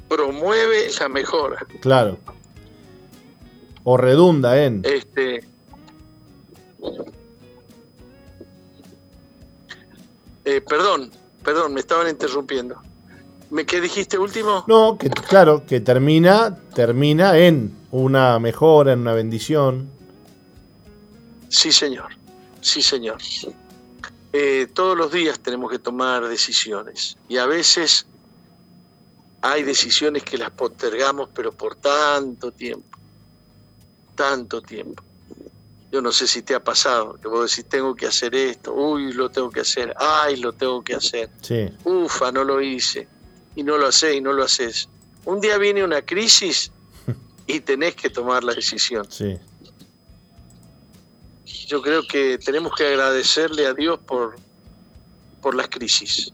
promueve la mejora. Claro. O redunda en. Este. Eh, perdón, perdón, me estaban interrumpiendo. ¿Me, ¿Qué dijiste último? No, que claro, que termina, termina en una mejora, en una bendición. Sí, señor. Sí, señor. Eh, todos los días tenemos que tomar decisiones y a veces hay decisiones que las postergamos, pero por tanto tiempo, tanto tiempo. Yo no sé si te ha pasado, que vos decís, tengo que hacer esto, uy, lo tengo que hacer, ay, lo tengo que hacer. Sí. Ufa, no lo hice, y no lo haces, y no lo haces. Un día viene una crisis y tenés que tomar la decisión. Sí. Yo creo que tenemos que agradecerle a Dios por, por las crisis.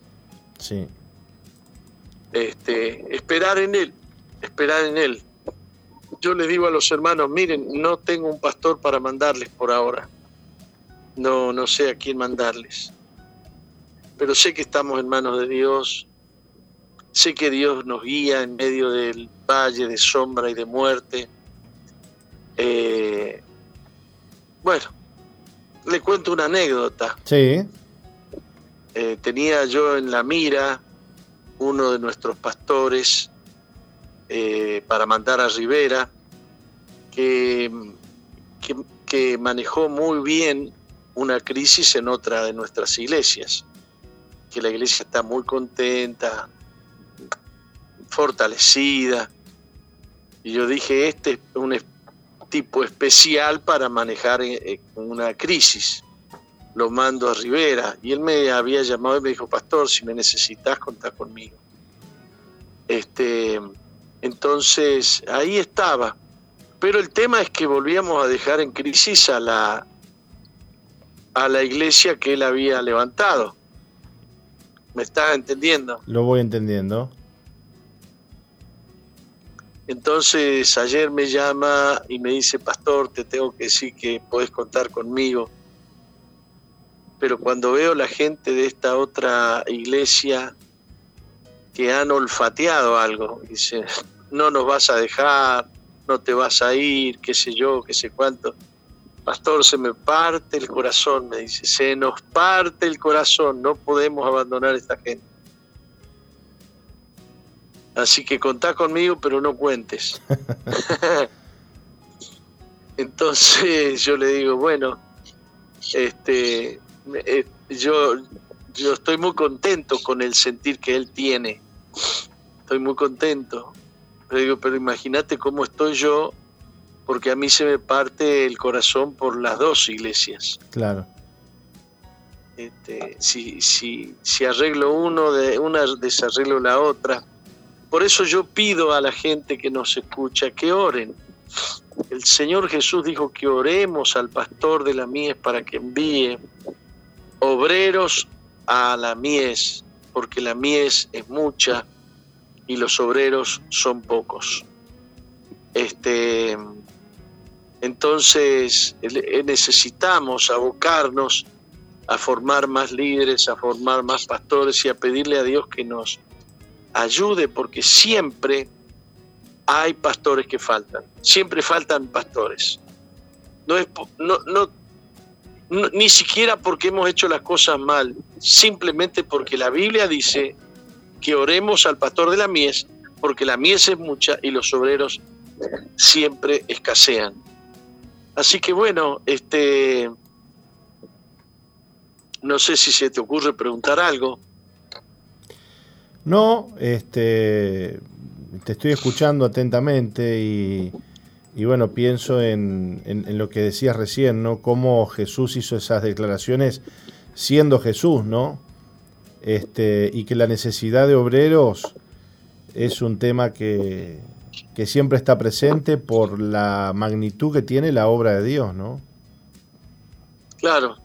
Sí. Este, esperar en Él, esperar en Él. Yo le digo a los hermanos, miren, no tengo un pastor para mandarles por ahora. No, no sé a quién mandarles. Pero sé que estamos en manos de Dios. Sé que Dios nos guía en medio del valle de sombra y de muerte. Eh, bueno, le cuento una anécdota. Sí. Eh, tenía yo en la mira uno de nuestros pastores eh, para mandar a Rivera, que, que, que manejó muy bien una crisis en otra de nuestras iglesias, que la iglesia está muy contenta, fortalecida. Y yo dije, este es un tipo especial para manejar eh, eh, una crisis. Lo mando a Rivera. Y él me había llamado y me dijo, pastor, si me necesitas, contá conmigo. Este, entonces, ahí estaba. Pero el tema es que volvíamos a dejar en crisis a la, a la iglesia que él había levantado. ¿Me estás entendiendo? Lo voy entendiendo. Entonces ayer me llama y me dice, pastor, te tengo que decir que podés contar conmigo. Pero cuando veo la gente de esta otra iglesia que han olfateado algo, dice, no nos vas a dejar, no te vas a ir, qué sé yo, qué sé cuánto. Pastor, se me parte el corazón, me dice, se nos parte el corazón, no podemos abandonar a esta gente. Así que contá conmigo, pero no cuentes. Entonces yo le digo, bueno, este, eh, yo, yo estoy muy contento con el sentir que él tiene. Estoy muy contento. Le digo, pero imagínate cómo estoy yo, porque a mí se me parte el corazón por las dos iglesias. Claro. Este, si, si, si arreglo uno, de una desarreglo la otra. Por eso yo pido a la gente que nos escucha que oren. El Señor Jesús dijo que oremos al pastor de la mies para que envíe obreros a la mies, porque la mies es mucha y los obreros son pocos. Este, entonces eh, necesitamos abocarnos a formar más líderes, a formar más pastores y a pedirle a Dios que nos ayude, porque siempre hay pastores que faltan, siempre faltan pastores. No es, no, no, no- ni siquiera porque hemos hecho las cosas mal, simplemente porque la Biblia dice que oremos al pastor de la mies, porque la mies es mucha y los obreros siempre escasean. Así que bueno, este, no sé si se te ocurre preguntar algo. No, este, te estoy escuchando atentamente y, y bueno, pienso en, en- lo que decías recién, ¿no? Cómo Jesús hizo esas declaraciones siendo Jesús, ¿no? Este, y que la necesidad de obreros es un tema que, que siempre está presente por la magnitud que tiene la obra de Dios, ¿no? Claro.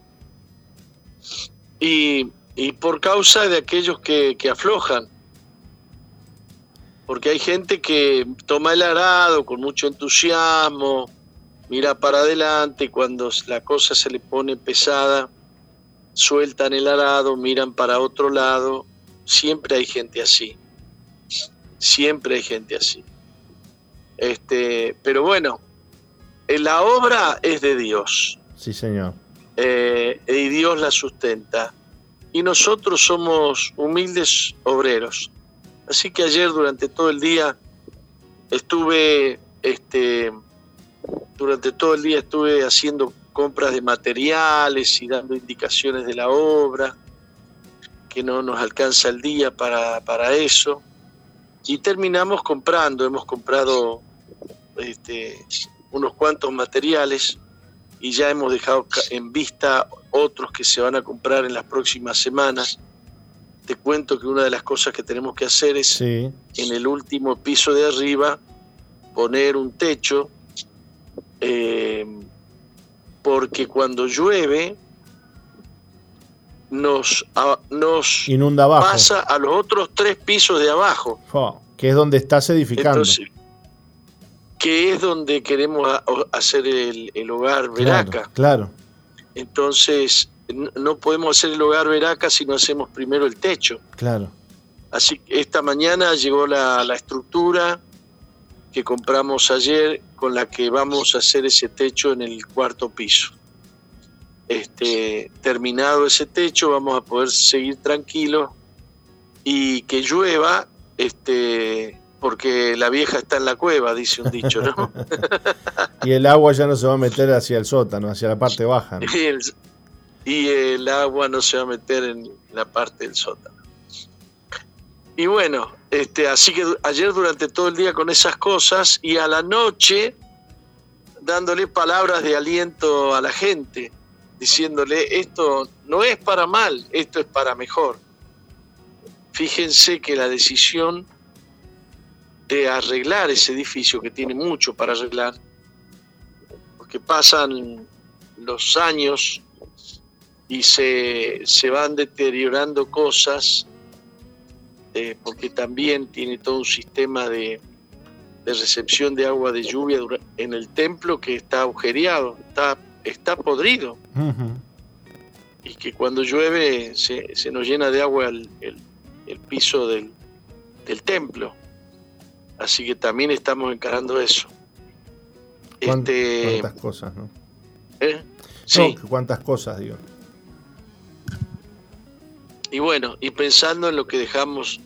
Y, y por causa de aquellos que, que aflojan. Porque hay gente que toma el arado con mucho entusiasmo, mira para adelante y cuando la cosa se le pone pesada, sueltan el arado, miran para otro lado. Siempre hay gente así. Siempre hay gente así. Este, pero bueno, la obra es de Dios. Sí, Señor. Eh, y Dios la sustenta. Y nosotros somos humildes obreros. Así que ayer durante todo el día estuve, este, durante todo el día estuve haciendo compras de materiales y dando indicaciones de la obra, que no nos alcanza el día para, para eso. Y terminamos comprando, hemos comprado este, unos cuantos materiales y ya hemos dejado en vista otros que se van a comprar en las próximas semanas. Te cuento que una de las cosas que tenemos que hacer es en el último piso de arriba poner un techo, eh, porque cuando llueve nos, nos Inunda abajo. pasa a los otros tres pisos de abajo. que es donde estás edificando. Que es donde queremos hacer el, hogar Veraca. Claro, Entonces, no podemos hacer el hogar Veraca si no hacemos primero el techo. Claro. Así que esta mañana llegó la, la estructura que compramos ayer con la que vamos a hacer ese techo en el cuarto piso este, terminado ese techo, vamos a poder seguir tranquilos y que llueva, este, porque la vieja está en la cueva, dice un dicho, ¿no? y el agua ya no se va a meter hacia el sótano, hacia la parte baja. Y, el, agua no se va a meter en la parte del sótano. Y bueno, este, así que ayer durante todo el día con esas cosas y a la noche dándole palabras de aliento a la gente diciéndole, esto no es para mal, esto es para mejor. Fíjense que la decisión de arreglar ese edificio, que tiene mucho para arreglar, porque pasan los años y se, van deteriorando cosas, eh, porque también tiene todo un sistema de, recepción de agua de lluvia en el templo que está agujereado, está está podrido. Y que cuando llueve se, se, nos llena de agua el, el, piso del, del, templo. Así que también estamos encarando eso. Este, ¿Cuántas cosas, no? ¿Eh? Sí. ¿Cuántas cosas, digo? Y bueno, y pensando en lo que dejamos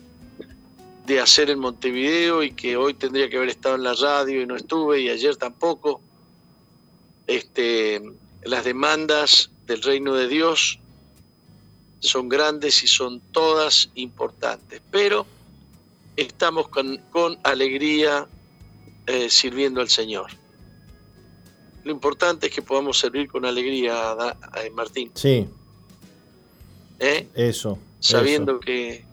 de hacer en Montevideo y que hoy tendría que haber estado en la radio y no estuve y ayer tampoco, este, las demandas del reino de Dios son grandes y son todas importantes, pero estamos con, alegría eh, sirviendo al Señor. Lo importante es que podamos servir con alegría, a, Martín. Sí. ¿Eh? Eso. Sabiendo que,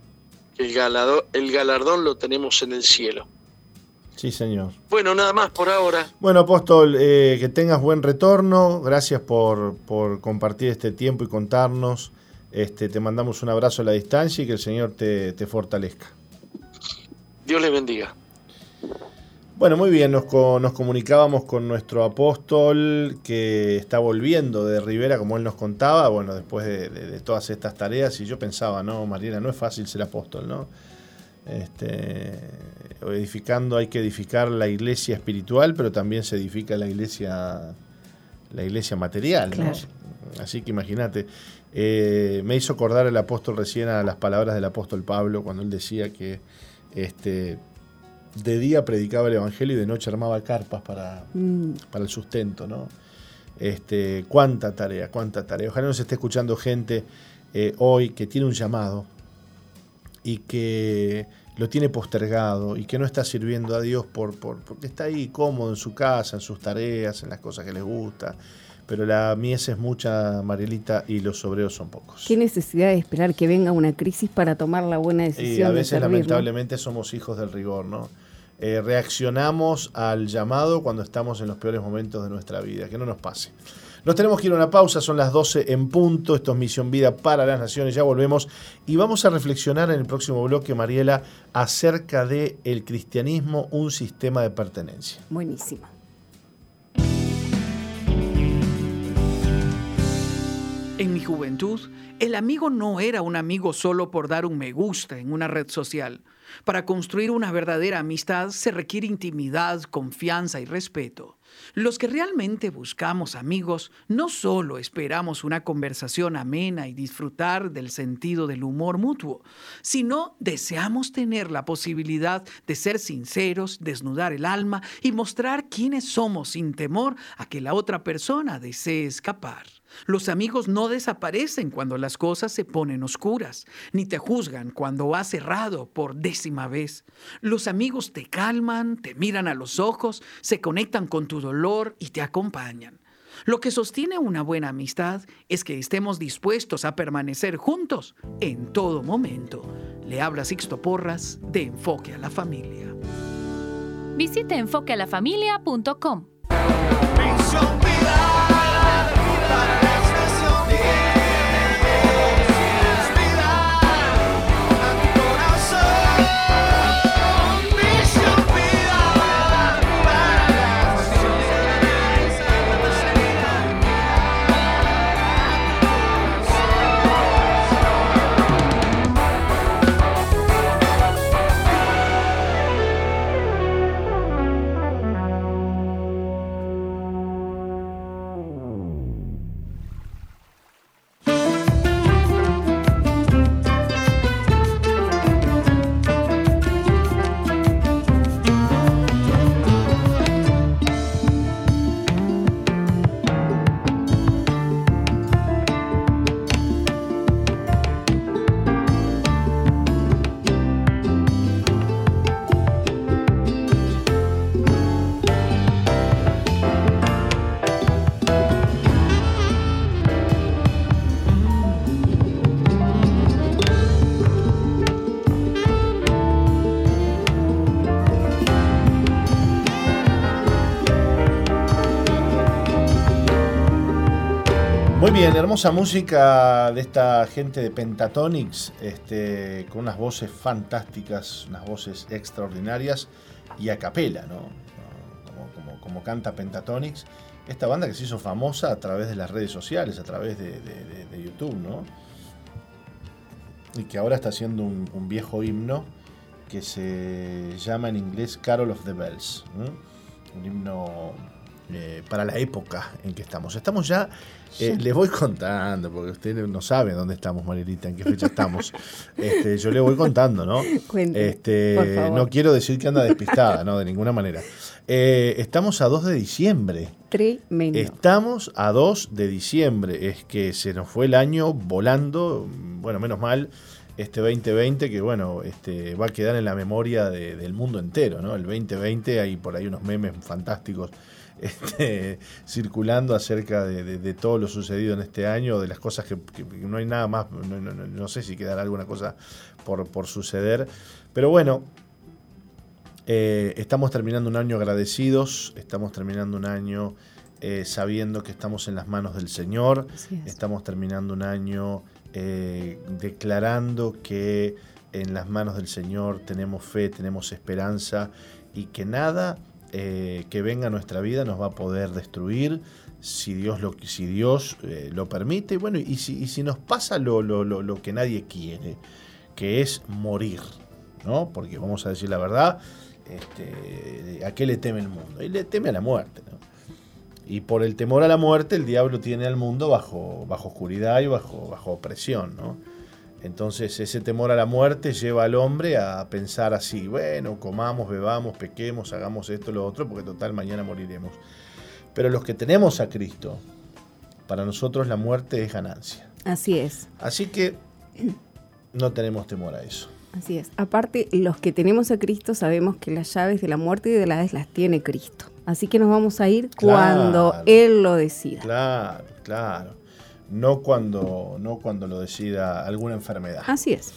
el galardón lo tenemos en el cielo. Sí, señor. Bueno, nada más por ahora. Bueno, apóstol, eh, que tengas buen retorno. Gracias por, compartir este tiempo y contarnos. Este, te mandamos un abrazo a la distancia y que el Señor te, fortalezca. Dios le bendiga. Bueno, muy bien, nos, nos, comunicábamos con nuestro apóstol que está volviendo de Rivera, como él nos contaba, bueno, después de, de todas estas tareas, y yo pensaba, no, Mariana, no es fácil ser apóstol, ¿no? Este, edificando hay que edificar la iglesia espiritual, pero también se edifica la iglesia, la iglesia material. Así que imagínate, eh, me hizo acordar el apóstol recién a las palabras del apóstol Pablo cuando él decía que este, de día predicaba el evangelio y de noche armaba carpas para, mm. para el sustento. ¿no? Este, cuánta tarea, cuánta tarea. Ojalá nos esté escuchando gente eh, hoy que tiene un llamado y que lo tiene postergado y que no está sirviendo a Dios por, por, porque está ahí cómodo en su casa, en sus tareas, en las cosas que le gusta. Pero la mies es mucha, Marielita, y los obreros son pocos. ¿Qué necesidad de esperar que venga una crisis para tomar la buena decisión? Y a veces, lamentablemente, somos hijos del rigor, ¿no? Eh, reaccionamos al llamado cuando estamos en los peores momentos de nuestra vida. Que no nos pase. Nos tenemos que ir a una pausa, son las 12 en punto. Esto es Misión Vida para las Naciones. Ya volvemos y vamos a reflexionar en el próximo bloque, Mariela, acerca de el cristianismo, un sistema de pertenencia. Buenísimo. En mi juventud, el amigo no era un amigo solo por dar un me gusta en una red social. Para construir una verdadera amistad se requiere intimidad, confianza y respeto. Los que realmente buscamos amigos no solo esperamos una conversación amena y disfrutar del sentido del humor mutuo, sino deseamos tener la posibilidad de ser sinceros, desnudar el alma y mostrar quiénes somos sin temor a que la otra persona desee escapar. Los amigos no desaparecen cuando las cosas se ponen oscuras, ni te juzgan cuando has errado por décima vez. Los amigos te calman, te miran a los ojos, se conectan con tu dolor y te acompañan. Lo que sostiene una buena amistad es que estemos dispuestos a permanecer juntos en todo momento. Le habla Sixto Porras de Enfoque a la Familia. Visite enfoquealafamilia.com. bien, hermosa música de esta gente de Pentatonix, este, con unas voces fantásticas, unas voces extraordinarias y a capela, ¿no? Como, canta Pentatonix. Esta banda que se hizo famosa a través de las redes sociales, a través de, YouTube, ¿no? Y que ahora está haciendo un, viejo himno que se llama en inglés Carol of the Bells. Un himno eh, para la época en que estamos. Estamos ya, eh, les voy contando, porque ustedes no saben dónde estamos, Marilita, en qué fecha estamos. Este, yo le voy contando, ¿no? este, No quiero decir que anda despistada, no, de ninguna manera. Eh, estamos a 2 de diciembre. Tremendo. Estamos a 2 de diciembre. Es que se nos fue el año volando, bueno, menos mal este 2020 que bueno, este, va a quedar en la memoria del mundo entero, ¿no? El 2020 hay por ahí unos memes fantásticos este, circulando acerca de, todo lo sucedido en este año, de las cosas que, no hay nada más, no, sé si quedará alguna cosa por, suceder, pero bueno, eh, estamos terminando un año agradecidos, estamos terminando un año eh, sabiendo que estamos en las manos del Señor, estamos terminando un año eh, declarando que en las manos del Señor tenemos fe, tenemos esperanza y que nada eh, que venga nuestra vida nos va a poder destruir si Dios lo, si Dios, eh, lo permite. Bueno, y si, y si nos pasa lo, lo, lo, que nadie quiere, que es morir, ¿no? Porque vamos a decir la verdad, este, ¿a qué le teme el mundo? Y le teme a la muerte, Y por el temor a la muerte, el diablo tiene al mundo bajo, bajo oscuridad y bajo, bajo opresión, ¿no? Entonces ese temor a la muerte lleva al hombre a pensar así, bueno, comamos, bebamos, pequemos, hagamos esto, lo otro, porque total mañana moriremos. Pero los que tenemos a Cristo, para nosotros la muerte es ganancia. Así es. Así que no tenemos temor a eso. Así es. Aparte, los que tenemos a Cristo sabemos que las llaves de la muerte y de la vez las tiene Cristo. Así que nos vamos a ir cuando Él lo decida. Claro, claro no cuando, no cuando lo decida alguna enfermedad. Así es.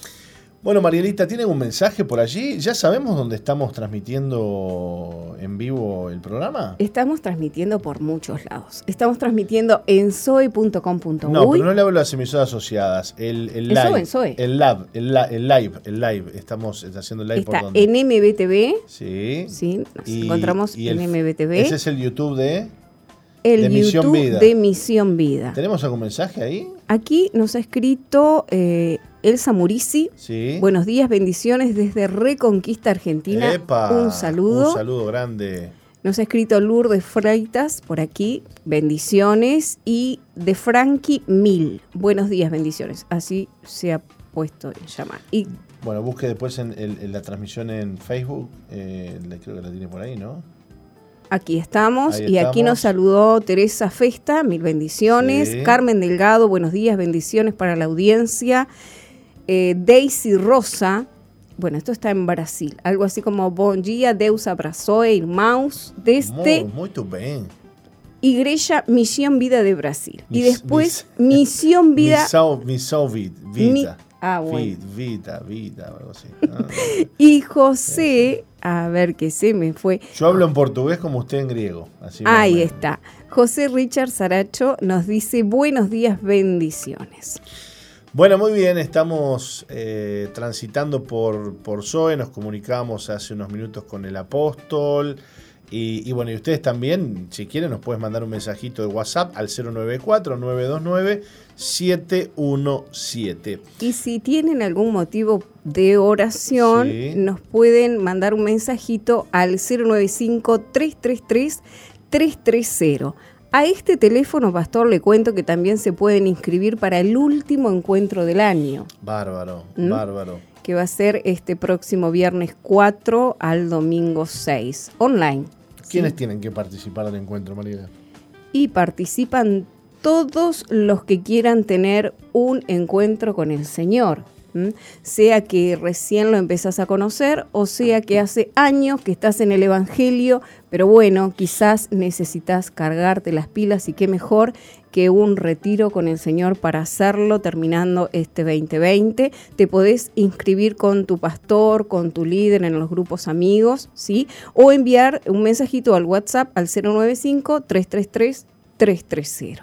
Bueno, Marielita, ¿tienen un mensaje por allí? ¿Ya sabemos dónde estamos transmitiendo en vivo el programa? Estamos transmitiendo por muchos lados. Estamos transmitiendo en soy.com.uy. No, pero no le hablo de las emisoras asociadas. El, el live. El, lab, el, live, el live. Estamos haciendo el live Está por en MBTV. Sí. Sí, nos encontramos en MBTV. Ese es el YouTube de el de YouTube Misión Vida. de Misión Vida. ¿Tenemos algún mensaje ahí? aquí nos ha escrito eh, Elsa Murici. Sí. Buenos días, bendiciones desde Reconquista Argentina. Epa, un saludo. Un saludo grande. Nos ha escrito Lourdes Freitas por aquí, bendiciones. Y de Frankie Mil, buenos días, bendiciones. Así se ha puesto en llamar. Y bueno, busque después en, la transmisión en Facebook, eh, creo que la tiene por ahí, ¿no? Aquí estamos y aquí nos saludó Teresa Festa, mil bendiciones. Carmen Delgado, buenos días, bendiciones para la audiencia. Eh, Daisy Rosa, bueno, esto está en Brasil, algo así como Bom dia, Deus abraçoe, irmãos, desde muy, bien. Igreja Misión Vida de Brasil. y después Misión Vida... Misión Vida. ah, bueno. Vida, vida, algo así. y José a ver que se me fue. Yo hablo en portugués como usted en griego. Ahí está. José Richard Saracho nos dice buenos días, bendiciones. Bueno, muy bien, estamos eh, transitando por, por Zoe, nos comunicamos hace unos minutos con el apóstol. Y, bueno, y ustedes también, si quieren, nos pueden mandar un mensajito de WhatsApp al 094-929-717. Y si tienen algún motivo de oración, nos pueden mandar un mensajito al 095-333-330. A este teléfono, Pastor, le cuento que también se pueden inscribir para el último encuentro del año. Bárbaro, ¿Mm? bárbaro que va a ser este próximo viernes 4 al domingo 6, online. ¿Quiénes tienen que participar del encuentro, María? Y participan todos los que quieran tener un encuentro con el Señor. Sea que recién lo empezás a conocer o sea que hace años que estás en el Evangelio, pero bueno, quizás necesitas cargarte las pilas y qué mejor que un retiro con el Señor para hacerlo terminando este 2020. Te podés inscribir con tu pastor, con tu líder en los grupos amigos, ¿sí? O enviar un mensajito al WhatsApp al 095-333-330.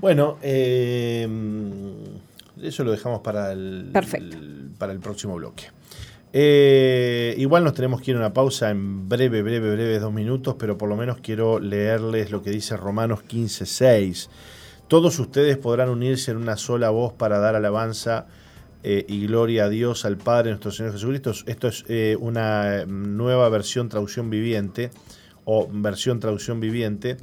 Bueno, eh, eso lo dejamos para el, para el próximo bloque. Eh, igual nos tenemos que ir a una pausa en breve, breve, breve, dos minutos, pero por lo menos quiero leerles lo que dice Romanos 15, 6. Todos ustedes podrán unirse en una sola voz para dar alabanza eh, y gloria a Dios, al Padre, nuestro Señor Jesucristo. Esto es eh, una nueva versión traducción viviente o versión traducción viviente.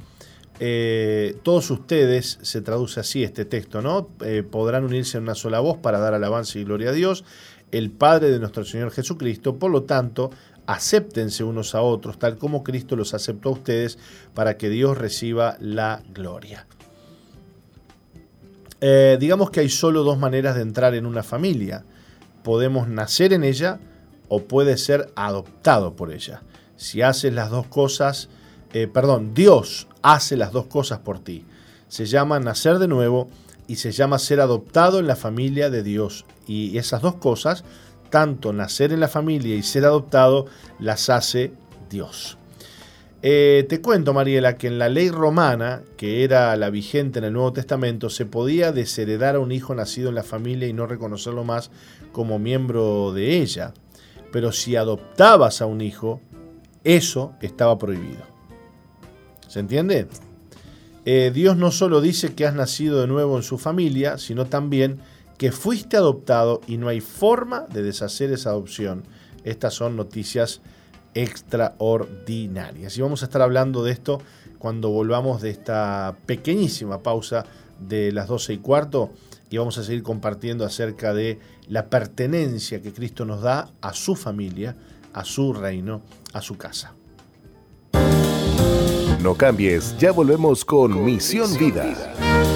todos ustedes, se traduce así este texto, ¿no? podrán unirse en una sola voz para dar alabanza y gloria a Dios el Padre de nuestro Señor Jesucristo. Por lo tanto, acéptense unos a otros, tal como Cristo los aceptó a ustedes, para que Dios reciba la gloria. Eh, digamos que hay solo dos maneras de entrar en una familia. Podemos nacer en ella o puede ser adoptado por ella. Si haces las dos cosas, eh, perdón, Dios hace las dos cosas por ti. Se llama nacer de nuevo y se llama ser adoptado en la familia de Dios. Y esas dos cosas, tanto nacer en la familia y ser adoptado, las hace Dios. Eh, te cuento, Mariela, que en la ley romana, que era la vigente en el Nuevo Testamento, se podía desheredar a un hijo nacido en la familia y no reconocerlo más como miembro de ella. Pero si adoptabas a un hijo, eso estaba prohibido. ¿Se entiende? Eh, Dios no solo dice que has nacido de nuevo en su familia, sino también que fuiste adoptado y no hay forma de deshacer esa adopción. Estas son noticias extraordinarias. Y vamos a estar hablando de esto cuando volvamos de esta pequeñísima pausa de las 12 y cuarto y vamos a seguir compartiendo acerca de la pertenencia que Cristo nos da a su familia, a su reino, a su casa. No cambies, ya volvemos con, Misión, Vida.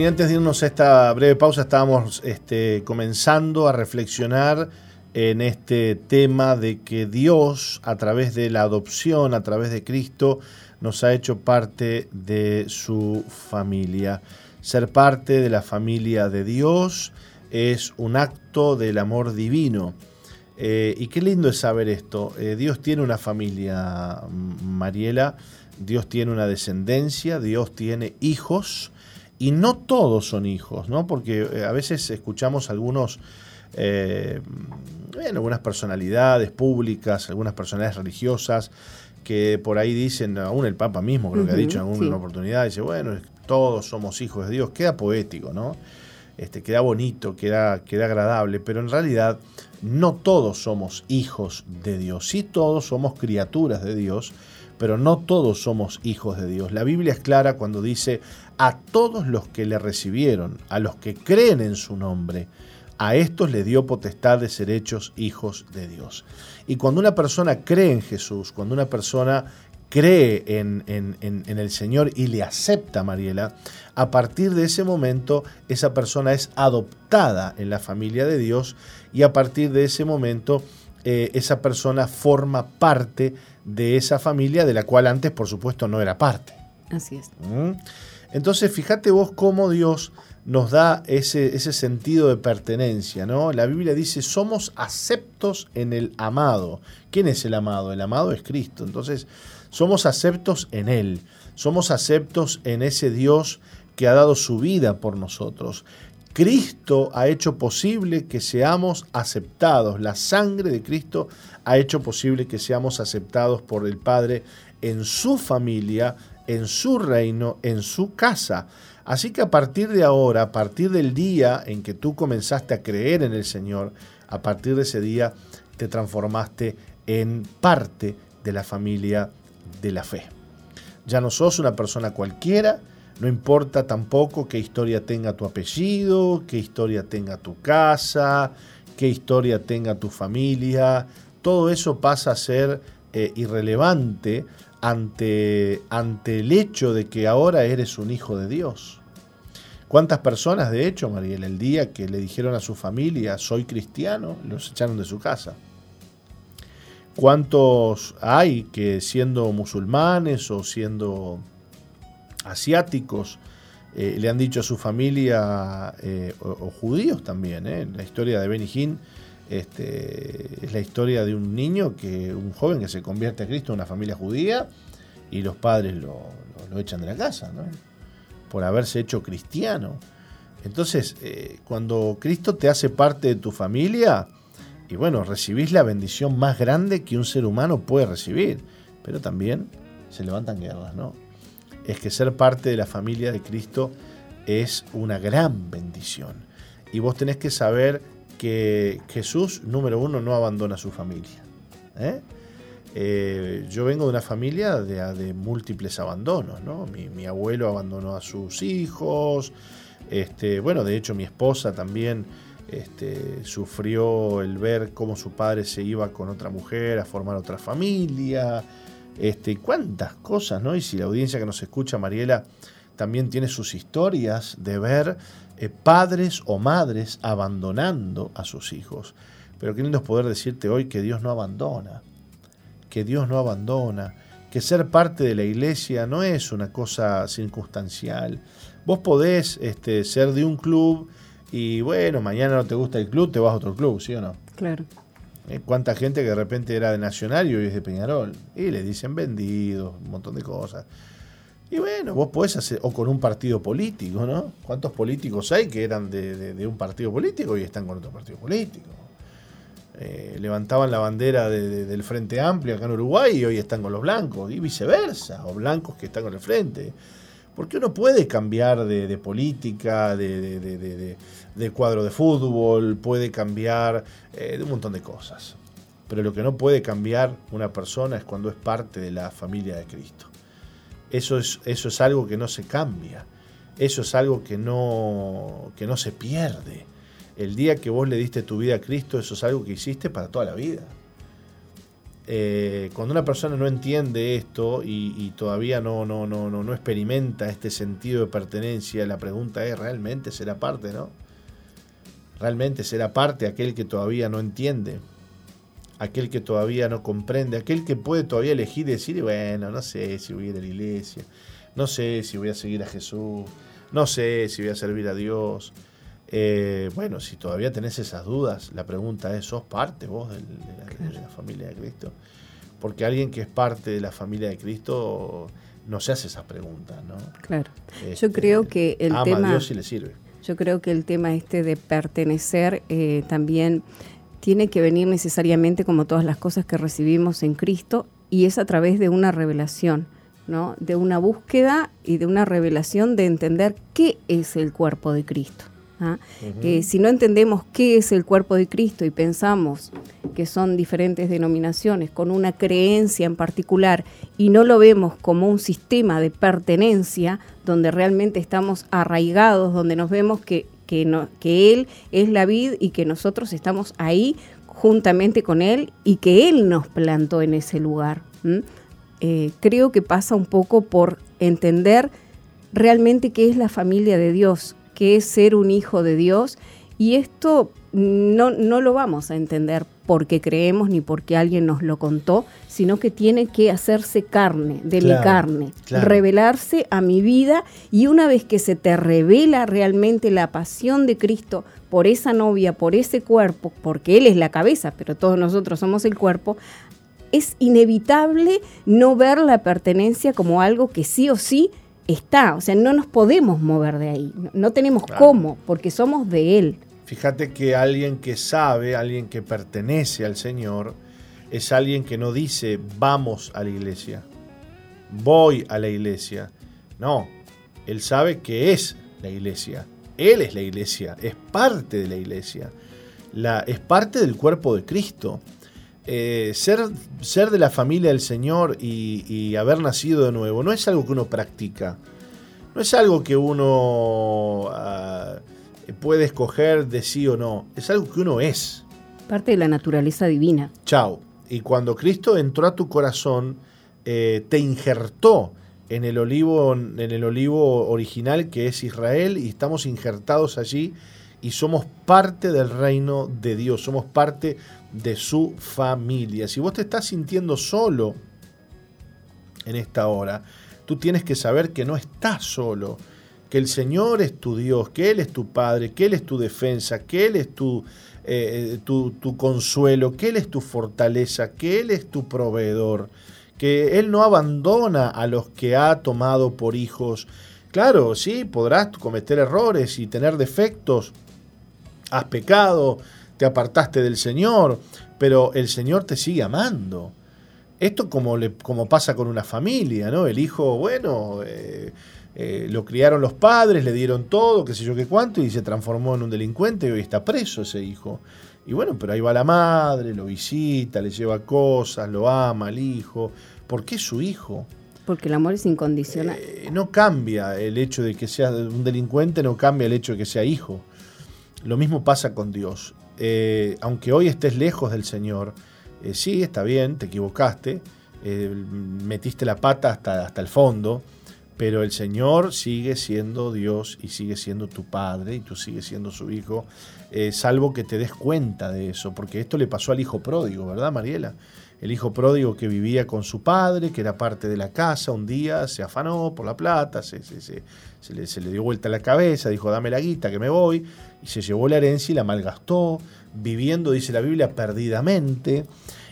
y antes de irnos a esta breve pausa, estábamos este, comenzando a reflexionar en este tema de que Dios, a través de la adopción, a través de Cristo, nos ha hecho parte de su familia. Ser parte de la familia de Dios es un acto del amor divino. Eh, y qué lindo es saber esto. Eh, Dios tiene una familia, Mariela, Dios tiene una descendencia, Dios tiene hijos, y no todos son hijos, ¿no? Porque eh, a veces escuchamos algunos, algunas personalidades públicas, algunas personalidades religiosas, que por ahí dicen, aún el Papa mismo creo que ha dicho en alguna oportunidad, dice, bueno, todos somos hijos de Dios, queda poético, ¿no? Este, queda bonito, queda, queda agradable, pero en realidad no todos somos hijos de Dios. Sí todos somos criaturas de Dios, pero no todos somos hijos de Dios. La Biblia es clara cuando dice a todos los que le recibieron, a los que creen en su nombre, a estos le dio potestad de ser hechos hijos de Dios. Y cuando una persona cree en Jesús, cuando una persona cree en, el Señor y le acepta a Mariela, a partir de ese momento esa persona es adoptada en la familia de Dios y a partir de ese momento eh, esa persona forma parte de esa familia de la cual antes por supuesto no era parte. Así es. ¿Mm? Entonces fíjate vos cómo Dios nos da ese, ese, sentido de pertenencia, ¿no? La Biblia dice, somos aceptos en el amado. ¿Quién es el amado? El amado es Cristo. Entonces, somos aceptos en Él, somos aceptos en ese Dios que ha dado su vida por nosotros. Cristo ha hecho posible que seamos aceptados, la sangre de Cristo ha hecho posible que seamos aceptados por el Padre en su familia, en su reino, en su casa. Así que a partir de ahora, a partir del día en que tú comenzaste a creer en el Señor, a partir de ese día te transformaste en parte de la familia de la fe. Ya no sos una persona cualquiera, no importa tampoco qué historia tenga tu apellido, qué historia tenga tu casa, qué historia tenga tu familia, todo eso pasa a ser eh, irrelevante ante, ante el hecho de que ahora eres un hijo de Dios. ¿Cuántas personas, de hecho, Mariel, el día que le dijeron a su familia, soy cristiano, los echaron de su casa? ¿Cuántos hay que siendo musulmanes o siendo asiáticos eh, le han dicho a su familia, eh, o, judíos también, eh? la historia de Benny este, es la historia de un niño, que un joven que se convierte a Cristo en una familia judía y los padres lo, lo, echan de la casa, ¿no? por haberse hecho cristiano. Entonces, cuando Cristo te hace parte de tu familia, y bueno, recibís la bendición más grande que un ser humano puede recibir. Pero también se levantan guerras, ¿no? Es que ser parte de la familia de Cristo es una gran bendición. Y vos tenés que saber que Jesús, número uno, no abandona a su familia. ¿eh? Eh, yo vengo de una familia de, múltiples abandonos, ¿no? Mi, abuelo abandonó a sus hijos, este, bueno, de hecho mi esposa también este, sufrió el ver cómo su padre se iba con otra mujer a formar otra familia, este, cuántas cosas, ¿no? Y si la audiencia que nos escucha, Mariela, también tiene sus historias de ver eh, padres o madres abandonando a sus hijos. Pero qué lindo es poder decirte hoy que Dios no abandona, que Dios no abandona, que ser parte de la iglesia no es una cosa circunstancial. Vos podés este, ser de un club y bueno, mañana no te gusta el club, te vas a otro club, ¿sí o no? Claro. Eh, ¿Cuánta gente que de repente era de Nacional y hoy es de Peñarol? Y le dicen vendidos, un montón de cosas. Y bueno, vos podés hacer, o con un partido político, ¿no? ¿Cuántos políticos hay que eran de, un partido político y están con otro partido político? Eh, levantaban la bandera del Frente Amplio acá en Uruguay y hoy están con los blancos, y viceversa, o blancos que están con el Frente. Porque uno puede cambiar de, política, de, cuadro de fútbol, puede cambiar eh, de un montón de cosas. Pero lo que no puede cambiar una persona es cuando es parte de la familia de Cristo. Eso es, eso es algo que no se cambia. Eso es algo que no, que no se pierde. El día que vos le diste tu vida a Cristo, eso es algo que hiciste para toda la vida. eh, cuando una persona no entiende esto y, todavía no, no, no, no, experimenta este sentido de pertenencia, la pregunta es, ¿realmente será parte, no? ¿Realmente será parte aquel que todavía no entiende? Aquel que todavía no comprende, aquel que puede todavía elegir y decir, bueno, no sé si voy a ir a la iglesia, no sé si voy a seguir a Jesús, no sé si voy a servir a Dios. Eh, bueno, si todavía tenés esas dudas, la pregunta es, ¿sos parte vos de, la, familia de Cristo? Porque alguien que es parte de la familia de Cristo no se hace esa pregunta, ¿no? Claro. Yo este, creo que el tema... A Dios y le sirve. Yo creo que el tema este de pertenecer eh, también tiene que venir necesariamente como todas las cosas que recibimos en Cristo y es a través de una revelación. ¿no? de una búsqueda y de una revelación de entender qué es el cuerpo de Cristo. ¿ah? Eh, si no entendemos qué es el cuerpo de Cristo y pensamos que son diferentes denominaciones con una creencia en particular y no lo vemos como un sistema de pertenencia donde realmente estamos arraigados, donde nos vemos que, que, Él es la vid y que nosotros estamos ahí juntamente con Él y que Él nos plantó en ese lugar. Eh, creo que pasa un poco por entender realmente qué es la familia de Dios, que es ser un hijo de Dios. Y esto no, no lo vamos a entender porque creemos ni porque alguien nos lo contó, sino que tiene que hacerse carne, de mi carne, revelarse a mi vida y una vez que se te revela realmente la pasión de Cristo por esa novia, por ese cuerpo, porque Él es la cabeza, pero todos nosotros somos el cuerpo, es inevitable no ver la pertenencia como algo que sí o sí está, o sea, no nos podemos mover de ahí, no, tenemos cómo, porque somos de Él. Fíjate que alguien que sabe, alguien que pertenece al Señor, es alguien que no dice vamos a la iglesia, voy a la iglesia. No, Él sabe que es la iglesia, Él es la iglesia, es parte de la iglesia, la, es parte del cuerpo de Cristo. Eh, ser, ser de la familia del Señor y, haber nacido de nuevo no es algo que uno practica, no es algo que uno ah, puede escoger de sí o no, es algo que uno es. Parte de la naturaleza divina. Chao. Y cuando Cristo entró a tu corazón, eh, te injertó en el olivo, en el olivo original que es Israel y estamos injertados allí y somos parte del reino de Dios, somos parte de su familia. Si vos te estás sintiendo solo en esta hora, tú tienes que saber que no estás solo, que el Señor es tu Dios, que Él es tu Padre, que Él es tu defensa, que Él es tu, eh, tu, tu consuelo, que Él es tu fortaleza, que Él es tu proveedor, que Él no abandona a los que ha tomado por hijos. Claro, sí, podrás cometer errores y tener defectos, has pecado, te apartaste del Señor, pero el Señor te sigue amando. Esto como, le, como pasa con una familia, ¿no? El hijo, bueno, eh, eh, lo criaron los padres, le dieron todo, qué sé yo qué cuánto, y se transformó en un delincuente y hoy está preso ese hijo. Y bueno, pero ahí va la madre, lo visita, le lleva cosas, lo ama al hijo, porque es su hijo. Porque el amor es incondicional. Eh, no cambia el hecho de que sea un delincuente, no cambia el hecho de que sea hijo. Lo mismo pasa con Dios. Eh, aunque hoy estés lejos del Señor, eh, sí, está bien, te equivocaste, metiste la pata hasta, hasta el fondo, pero el Señor sigue siendo Dios y sigue siendo tu Padre y tú sigues siendo su Hijo, salvo que te des cuenta de eso, porque esto le pasó al Hijo pródigo, ¿verdad, Mariela? El hijo pródigo que vivía con su padre, que era parte de la casa, un día se afanó por la plata, se, le, se le dio vuelta la cabeza, dijo dame la guita que me voy, y se llevó la herencia y la malgastó, viviendo, dice la Biblia, perdidamente.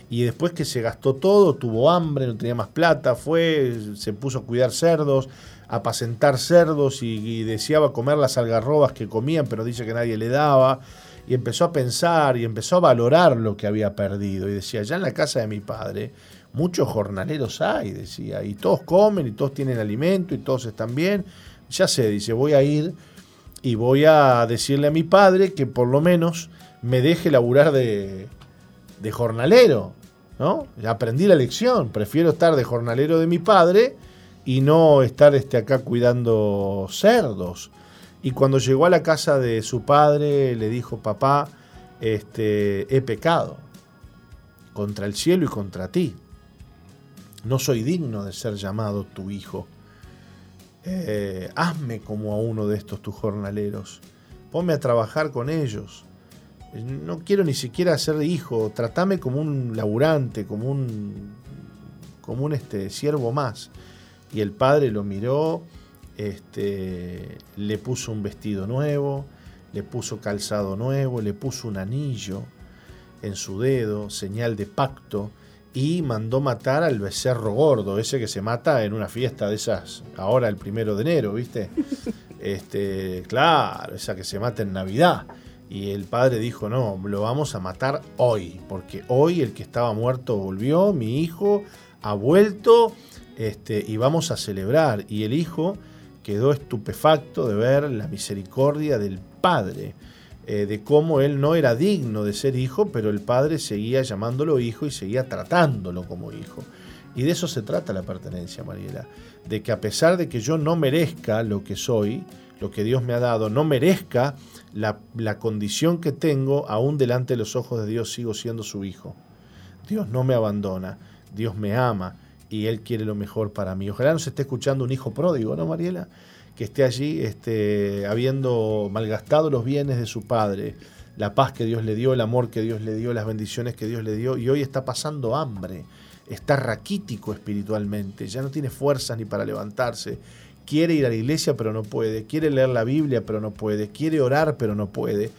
Y después que se gastó todo, tuvo hambre, no tenía más plata, fue, se puso a cuidar cerdos, a apacentar cerdos y, y deseaba comer las algarrobas que comían, pero dice que nadie le daba y empezó a pensar y empezó a valorar lo que había perdido. Y decía, ya en la casa de mi padre, muchos jornaleros hay, decía, y todos comen y todos tienen alimento y todos están bien. Ya sé, dice, voy a ir y voy a decirle a mi padre que por lo menos me deje laburar de, de jornalero. ¿no? Aprendí la lección, prefiero estar de jornalero de mi padre y no estar este, acá cuidando cerdos. Y cuando llegó a la casa de su padre, le dijo, papá, este, he pecado. contra el cielo y contra ti. No soy digno de ser llamado tu hijo. Eh, hazme como a uno de estos tus jornaleros. Ponme a trabajar con ellos. No quiero ni siquiera ser hijo. Tratame como un laburante, como un, como un este, siervo más. Y el padre lo miró, este, le puso un vestido nuevo, le puso calzado nuevo, le puso un anillo en su dedo, señal de pacto, y mandó matar al becerro gordo, ese que se mata en una fiesta de esas, ahora el primero de enero, ¿viste? Este, claro, esa que se mata en Navidad. Y el padre dijo, no, lo vamos a matar hoy, porque hoy el que estaba muerto volvió, mi hijo ha vuelto, este, y vamos a celebrar. Y el hijo quedó estupefacto de ver la misericordia del padre. Eh, de cómo él no era digno de ser hijo, pero el padre seguía llamándolo hijo y seguía tratándolo como hijo. Y de eso se trata la pertenencia, Mariela. De que a pesar de que yo no merezca lo que soy, lo que Dios me ha dado, no merezca la, la condición que tengo, aún delante de los ojos de Dios sigo siendo su hijo. Dios no me abandona, Dios me ama y Él quiere lo mejor para mí. Ojalá nos esté escuchando un hijo pródigo, ¿no, Mariela? que esté allí este, habiendo malgastado los bienes de su padre, la paz que Dios le dio, el amor que Dios le dio, las bendiciones que Dios le dio, y hoy está pasando hambre, está raquítico espiritualmente, ya no tiene fuerzas ni para levantarse, quiere ir a la iglesia pero no puede, quiere leer la Biblia pero no puede, quiere orar pero no puede,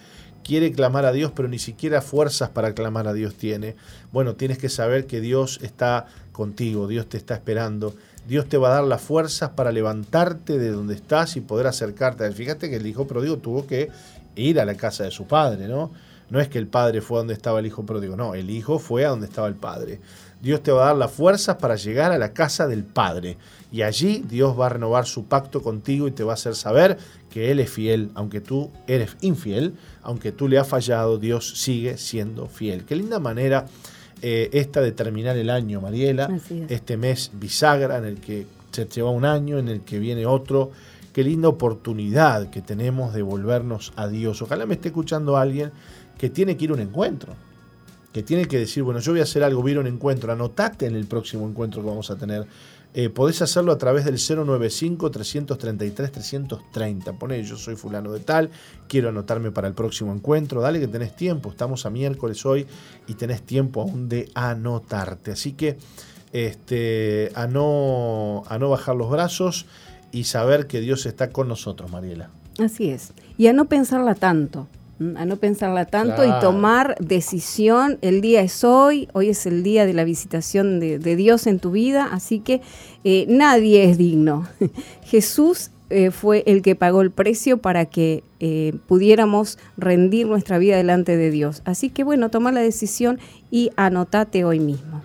quiere clamar a Dios pero ni siquiera fuerzas para clamar a Dios tiene. Bueno, tienes que saber que Dios está contigo, Dios te está esperando Dios te va a dar las fuerzas para levantarte de donde estás y poder acercarte. Fíjate que el hijo pródigo tuvo que ir a la casa de su padre, ¿no? No es que el padre fue a donde estaba el hijo pródigo, no, el hijo fue a donde estaba el padre. Dios te va a dar las fuerzas para llegar a la casa del Padre. Y allí Dios va a renovar su pacto contigo y te va a hacer saber que Él es fiel, aunque tú eres infiel, aunque tú le has fallado, Dios sigue siendo fiel. Qué linda manera eh, esta de terminar el año, Mariela, este mes bisagra en el que se lleva un año, en el que viene otro. Qué linda oportunidad que tenemos de volvernos a Dios. Ojalá me esté escuchando alguien que tiene que ir a un encuentro, que tiene que decir, bueno, yo voy a hacer algo, voy a a un encuentro, anotate en el próximo encuentro que vamos a tener eh, podés hacerlo a través del 095-333-330. Poné, yo soy fulano de tal, quiero anotarme para el próximo encuentro. Dale que tenés tiempo, estamos a miércoles hoy y tenés tiempo aún de anotarte. Así que este, a, no, a no bajar los brazos y saber que Dios está con nosotros, Mariela. Así es. Y a no pensarla tanto a no pensarla tanto y tomar decisión. El día es hoy, hoy es el día de la visitación de, Dios en tu vida, así que eh, nadie es digno. Jesús eh, fue el que pagó el precio para que eh, pudiéramos rendir nuestra vida delante de Dios. Así que bueno, toma la decisión y anotate hoy mismo.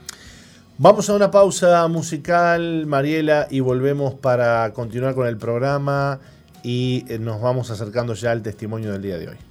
Vamos a una pausa musical, Mariela, y volvemos para continuar con el programa y nos vamos acercando ya al testimonio del día de hoy.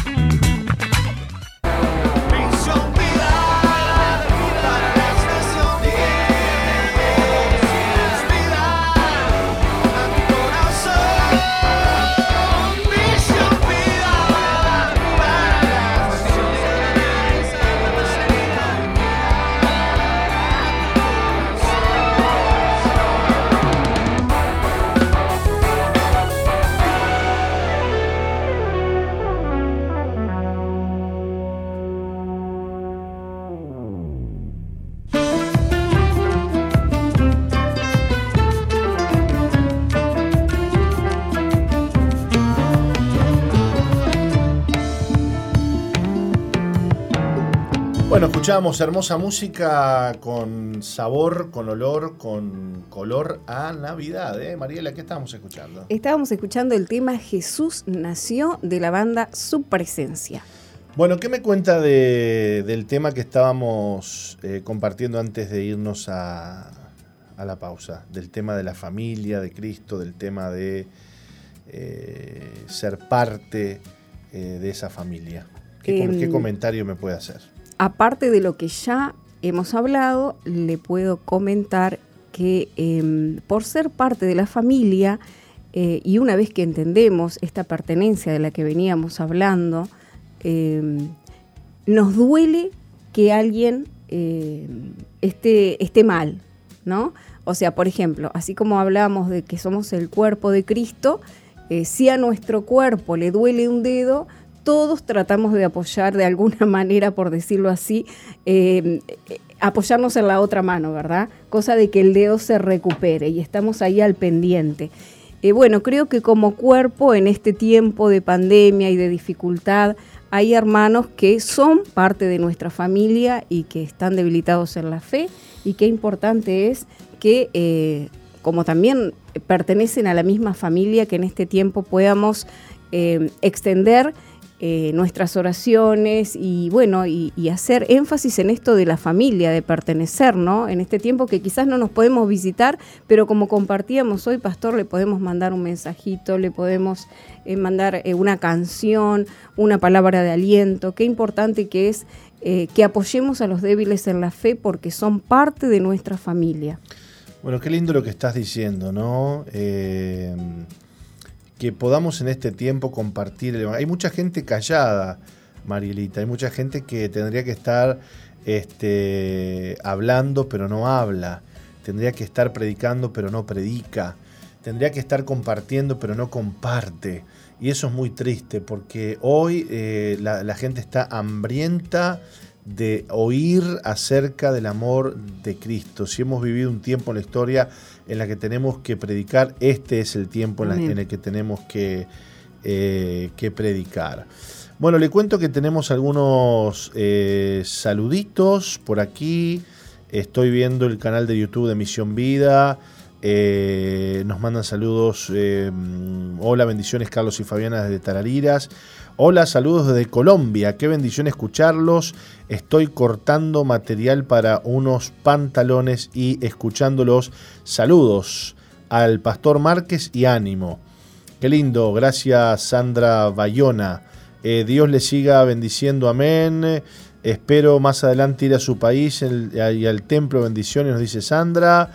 Escuchamos hermosa música con sabor, con olor, con color a Navidad. ¿eh? Mariela, ¿qué estábamos escuchando? Estábamos escuchando el tema Jesús nació de la banda Su Presencia. Bueno, ¿qué me cuenta del tema que estábamos eh, compartiendo antes de irnos a, la pausa? Del tema de la familia de Cristo, del tema de eh, ser parte eh, de esa familia. ¿Qué, ¿Qué comentario me puede hacer? Aparte de lo que ya hemos hablado, le puedo comentar que em, por ser parte de la familia eh, y una vez que entendemos esta pertenencia de la que veníamos hablando, em, nos duele que alguien em, esté, esté mal, ¿no? O sea, por ejemplo, así como hablamos de que somos el cuerpo de Cristo, eh, si a nuestro cuerpo le duele un dedo, todos tratamos de apoyar de alguna manera, por decirlo así, em, apoyarnos en la otra mano, ¿verdad? Cosa de que el dedo se recupere y estamos ahí al pendiente. Eh, bueno, creo que como cuerpo en este tiempo de pandemia y de dificultad, hay hermanos que son parte de nuestra familia y que están debilitados en la fe y qué importante es que, eh, como también pertenecen a la misma familia, que en este tiempo podamos eh, extender eh, nuestras oraciones y bueno, y, hacer énfasis en esto de la familia, de pertenecer, ¿no? En este tiempo que quizás no nos podemos visitar, pero como compartíamos hoy, Pastor, le podemos mandar un mensajito, le podemos eh, mandar eh, una canción, una palabra de aliento. Qué importante que es que apoyemos a los débiles en la fe porque son parte de nuestra familia. Bueno, qué lindo lo que estás diciendo, ¿no? Que podamos en este tiempo compartir. Hay mucha gente callada, Marielita, hay mucha gente que tendría que estar este, hablando pero no habla, tendría que estar predicando pero no predica, tendría que estar compartiendo pero no comparte. Y eso es muy triste porque hoy eh, la, la gente está hambrienta de oír acerca del amor de Cristo. Si hemos vivido un tiempo en la historia en la que tenemos que predicar, este es el tiempo en, el que tenemos que, eh, que, predicar. Bueno, le cuento que tenemos algunos eh, saluditos por aquí. Estoy viendo el canal de YouTube de Misión Vida. Eh, nos mandan saludos. hola, bendiciones Carlos y Fabiana desde Tarariras. Hola, saludos desde Colombia. Qué bendición escucharlos. Estoy cortando material para unos pantalones y escuchándolos. Saludos al Pastor Márquez y ánimo. Qué lindo. Gracias, Sandra Bayona. Eh, Dios le siga bendiciendo. Amén. Espero más adelante ir a su país y al templo. Bendiciones, nos dice Sandra.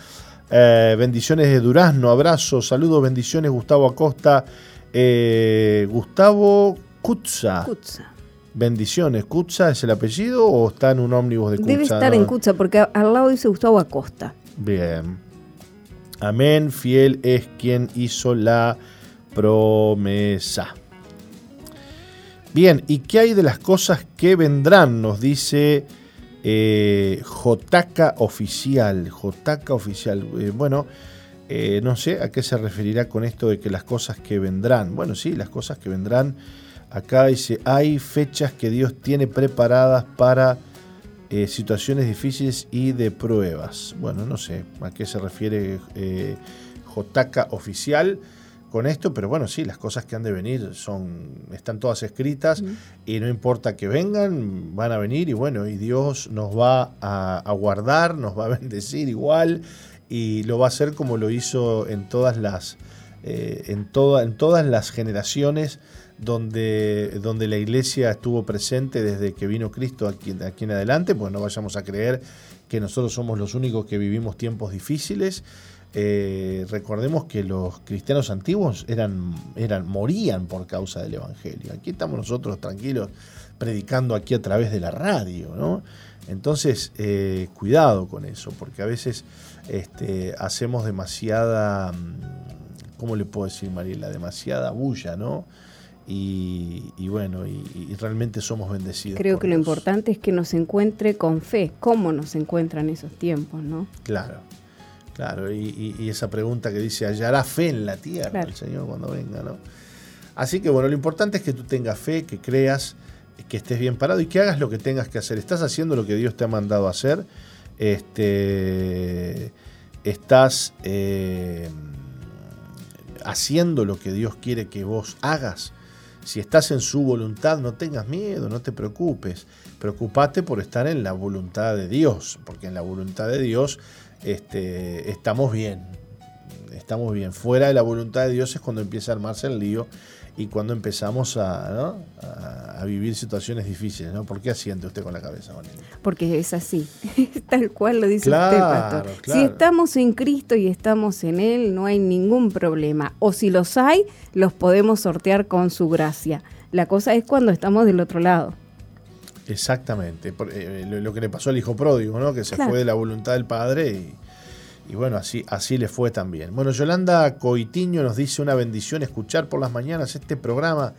Eh, bendiciones de Durazno. Abrazo. Saludos, bendiciones, Gustavo Acosta. Eh, Gustavo Kutza. Bendiciones. ¿Kutza es el apellido o está en un ómnibus de Kutza? Debe estar en Kutza porque al lado dice Gustavo Acosta. Bien. Amén. Fiel es quien hizo la promesa. Bien, ¿y qué hay de las cosas que vendrán? Nos dice eh, Jotaca Oficial. Jotaca Oficial. Eh, bueno, eh, no sé a qué se referirá con esto de que las cosas que vendrán. Bueno, sí, las cosas que vendrán Acá dice, hay fechas que Dios tiene preparadas para eh, situaciones difíciles y de pruebas. Bueno, no sé a qué se refiere eh, JK oficial con esto, pero bueno, sí, las cosas que han de venir son, están todas escritas y no importa que vengan, van a venir y bueno, y Dios nos va a, guardar, nos va a bendecir igual y lo va a hacer como lo hizo en todas las, eh, en, toda, en todas las generaciones donde, donde la iglesia estuvo presente desde que vino Cristo aquí, aquí en adelante, pues no vayamos a creer que nosotros somos los únicos que vivimos tiempos difíciles. Eh, recordemos que los cristianos antiguos eran, eran, morían por causa del Evangelio. Aquí estamos nosotros tranquilos predicando aquí a través de la radio, ¿no? Entonces, eh, cuidado con eso, porque a veces este, hacemos demasiada, mm, ¿cómo le puedo decir, Mariela? Demasiada bulla, ¿no? Y, bueno, y, realmente somos bendecidos. Creo que lo importante es que nos encuentre con fe, cómo nos encuentran esos tiempos, ¿no? Claro, claro, y, esa pregunta que dice, ¿hallará fe en la tierra el Señor cuando venga, no? Así que bueno, lo importante es que tú tengas fe, que creas, que estés bien parado y que hagas lo que tengas que hacer. Estás haciendo lo que Dios te ha mandado a hacer, este, estás eh, haciendo lo que Dios quiere que vos hagas si estás en su voluntad, no tengas miedo, no te preocupes. Preocupate por estar en la voluntad de Dios, porque en la voluntad de Dios este, estamos bien. Estamos bien. Fuera de la voluntad de Dios es cuando empieza a armarse el lío y cuando empezamos a, a, vivir situaciones difíciles, ¿no? ¿Por qué asiente usted con la cabeza, Porque es así, tal cual lo dice usted, pastor. Si estamos en Cristo y estamos en Él, no hay ningún problema. O si los hay, los podemos sortear con su gracia. La cosa es cuando estamos del otro lado. Exactamente, eh, lo que le pasó al hijo pródigo, ¿no? Que se fue de la voluntad del padre y y bueno, así, así le fue también. Bueno, Yolanda Coitiño nos dice una bendición escuchar por las mañanas este programa.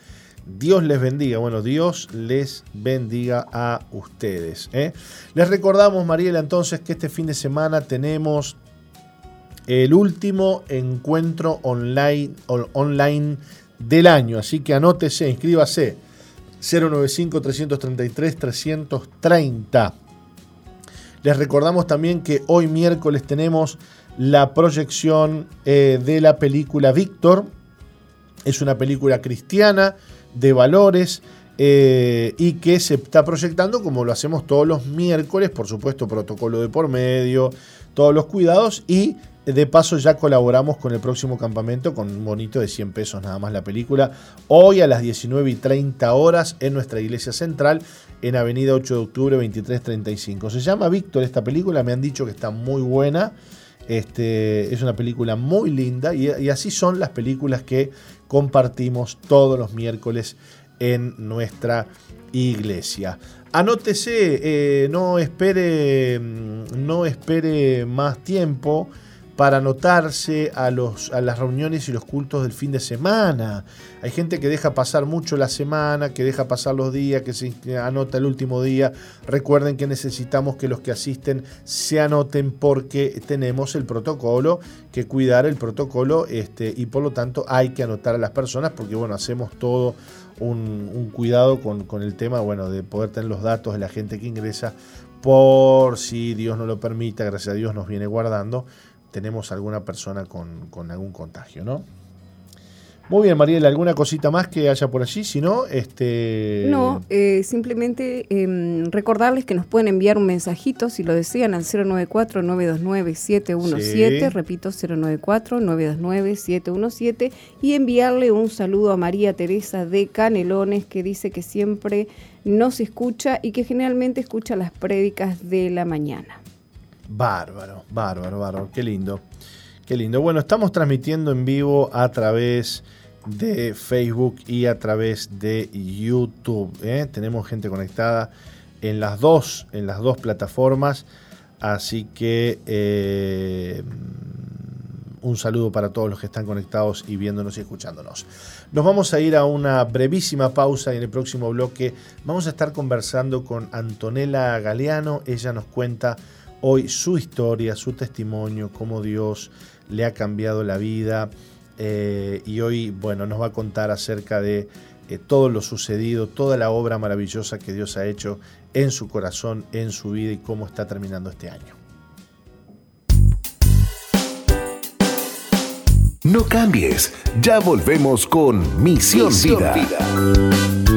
Dios les bendiga. Bueno, Dios les bendiga a ustedes. ¿eh? Les recordamos, Mariela, entonces que este fin de semana tenemos el último encuentro online, online del año. Así que anótese, inscríbase. 095-333-330. Les recordamos también que hoy miércoles tenemos la proyección eh, de la película Víctor. Es una película cristiana de valores eh, y que se está proyectando como lo hacemos todos los miércoles, por supuesto protocolo de por medio, todos los cuidados y de paso ya colaboramos con el próximo campamento con un bonito de 100 pesos nada más la película. Hoy a las 19 y 30 horas en nuestra iglesia central en Avenida 8 de Octubre 2335. Se llama Víctor esta película, me han dicho que está muy buena. Este, es una película muy linda y, así son las películas que compartimos todos los miércoles en nuestra iglesia. Anótese, eh, no, espere, mm, no espere más tiempo para anotarse a, las reuniones y los cultos del fin de semana. Hay gente que deja pasar mucho la semana, que deja pasar los días, que se anota el último día. Recuerden que necesitamos que los que asisten se anoten porque tenemos el protocolo, que cuidar el protocolo este, y por lo tanto hay que anotar a las personas porque bueno, hacemos todo un, cuidado con, con, el tema bueno, de poder tener los datos de la gente que ingresa por si Dios no lo permita, gracias a Dios nos viene guardando tenemos alguna persona con, con algún contagio, ¿no? Muy bien, Mariela, ¿alguna cosita más que haya por allí? Si no, este... No, eh, simplemente em, recordarles que nos pueden enviar un mensajito si lo desean al 094-929-717, repito, 094-929-717, y enviarle un saludo a María Teresa de Canelones, que dice que siempre nos escucha y que generalmente escucha las prédicas de la mañana. Bárbaro, bárbaro, bárbaro. Qué lindo. Qué lindo. Bueno, estamos transmitiendo en vivo a través de Facebook y a través de YouTube. ¿eh? Tenemos gente conectada en las dos, en las dos plataformas. Así que eh, un saludo para todos los que están conectados y viéndonos y escuchándonos. Nos vamos a ir a una brevísima pausa y en el próximo bloque vamos a estar conversando con Antonella Galeano. Ella nos cuenta hoy su historia, su testimonio, cómo Dios le ha cambiado la vida. Eh, y hoy, bueno, nos va a contar acerca de eh, todo lo sucedido, toda la obra maravillosa que Dios ha hecho en su corazón, en su vida y cómo está terminando este año. No cambies, ya volvemos con Misión, Vida.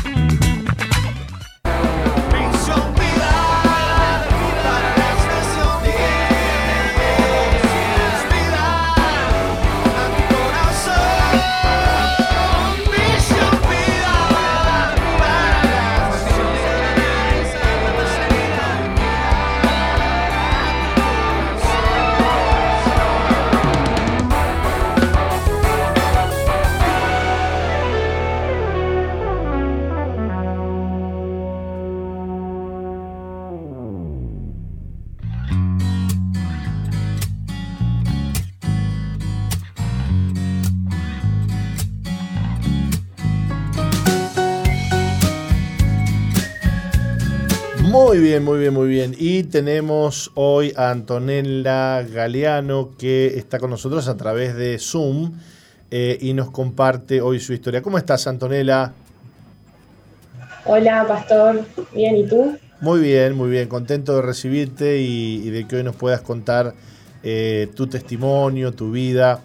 Bien, muy bien, muy bien. Y tenemos hoy a Antonella Galeano que está con nosotros a través de Zoom eh, y nos comparte hoy su historia. ¿Cómo estás, Antonella? Hola, Pastor. Bien, ¿y tú? Muy bien, muy bien. Contento de recibirte y, de que hoy nos puedas contar eh, tu testimonio, tu vida.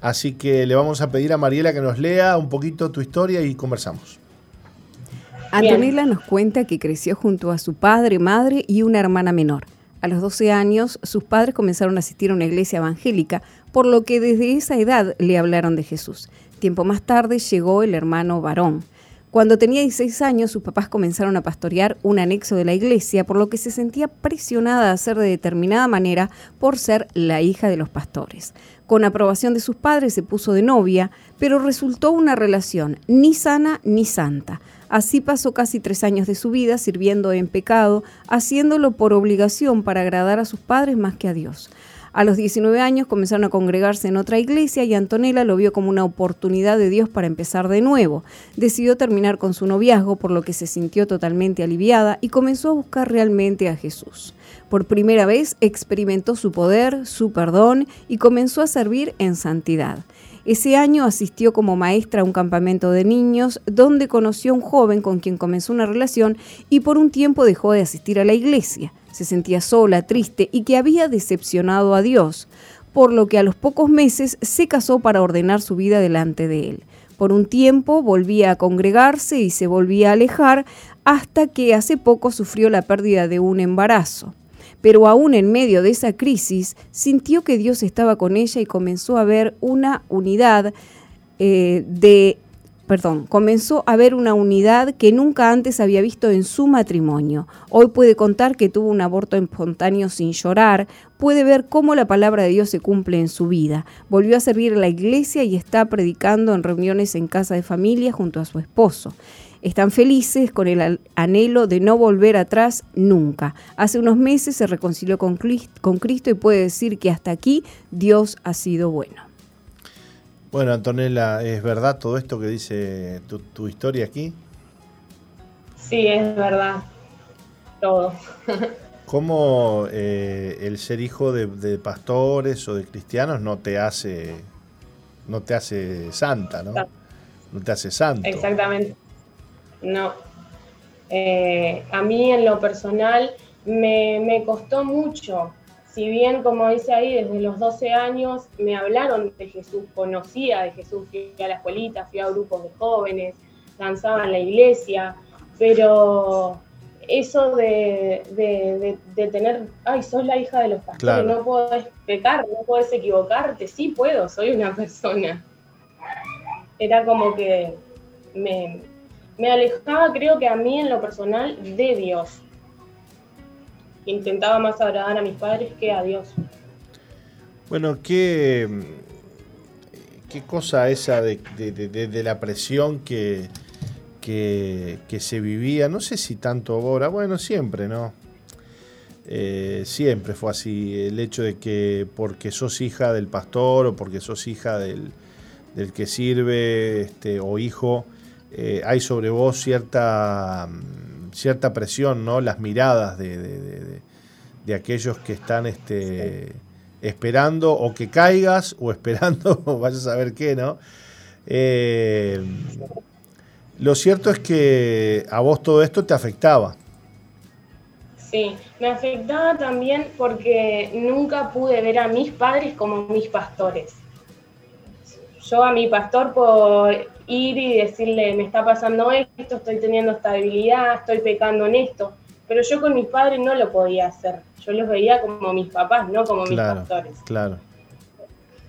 Así que le vamos a pedir a Mariela que nos lea un poquito tu historia y conversamos. Antonella nos cuenta que creció junto a su padre, madre y una hermana menor. A los 12 años, sus padres comenzaron a asistir a una iglesia evangélica, por lo que desde esa edad le hablaron de Jesús. Tiempo más tarde llegó el hermano varón. Cuando tenía 16 años, sus papás comenzaron a pastorear un anexo de la iglesia, por lo que se sentía presionada a hacer de determinada manera por ser la hija de los pastores. Con aprobación de sus padres se puso de novia, pero resultó una relación ni sana ni santa. Así pasó casi tres años de su vida sirviendo en pecado, haciéndolo por obligación para agradar a sus padres más que a Dios. A los 19 años comenzaron a congregarse en otra iglesia y Antonella lo vio como una oportunidad de Dios para empezar de nuevo. Decidió terminar con su noviazgo, por lo que se sintió totalmente aliviada y comenzó a buscar realmente a Jesús. Por primera vez experimentó su poder, su perdón y comenzó a servir en santidad. Ese año asistió como maestra a un campamento de niños donde conoció a un joven con quien comenzó una relación y por un tiempo dejó de asistir a la iglesia se sentía sola, triste y que había decepcionado a Dios, por lo que a los pocos meses se casó para ordenar su vida delante de él. Por un tiempo volvía a congregarse y se volvía a alejar hasta que hace poco sufrió la pérdida de un embarazo. Pero aún en medio de esa crisis sintió que Dios estaba con ella y comenzó a ver una unidad eh, de perdón, comenzó a ver una unidad que nunca antes había visto en su matrimonio. Hoy puede contar que tuvo un aborto espontáneo sin llorar, puede ver cómo la palabra de Dios se cumple en su vida. Volvió a servir en la iglesia y está predicando en reuniones en casa de familia junto a su esposo. Están felices con el anhelo de no volver atrás nunca. Hace unos meses se reconcilió con Cristo y puede decir que hasta aquí Dios ha sido bueno. Bueno, Antonella, ¿es verdad todo esto que dice tu, historia aquí? Sí, es verdad. Todo. ¿Cómo eh, el ser hijo de, pastores o de cristianos no te hace no te hace santa, ¿no? No te hace santo. Exactamente. No. Eh, a mí en lo personal me, me costó mucho si bien, como dice ahí, desde los 12 años me hablaron de Jesús, conocía de Jesús, fui a la escuelita, fui a grupos de jóvenes, danzaba en la iglesia, pero eso de, tener, ay, sos la hija de los pastores, no podés pecar, no podés equivocarte, sí puedo, soy una persona. Era como que me, me alejaba, creo que a mí en lo personal, de Dios intentaba más agradar a mis padres que a Dios. Bueno, qué, qué cosa esa de, la presión que, que, se vivía, no sé si tanto ahora, bueno, siempre, ¿no? Eh, siempre fue así, el hecho de que porque sos hija del pastor o porque sos hija del, que sirve este, o hijo, eh, hay sobre vos cierta cierta presión, ¿no? Las miradas de, de, aquellos que están este, esperando o que caigas o esperando, vayas a saber qué, ¿no? Eh, lo cierto es que a vos todo esto te afectaba. Sí, me afectaba también porque nunca pude ver a mis padres como mis pastores. Yo a mi pastor por ir y decirle, me está pasando esto, estoy teniendo esta debilidad, estoy pecando en esto. Pero yo con mis padres no lo podía hacer. Yo los veía como mis papás, no como mis pastores. Claro.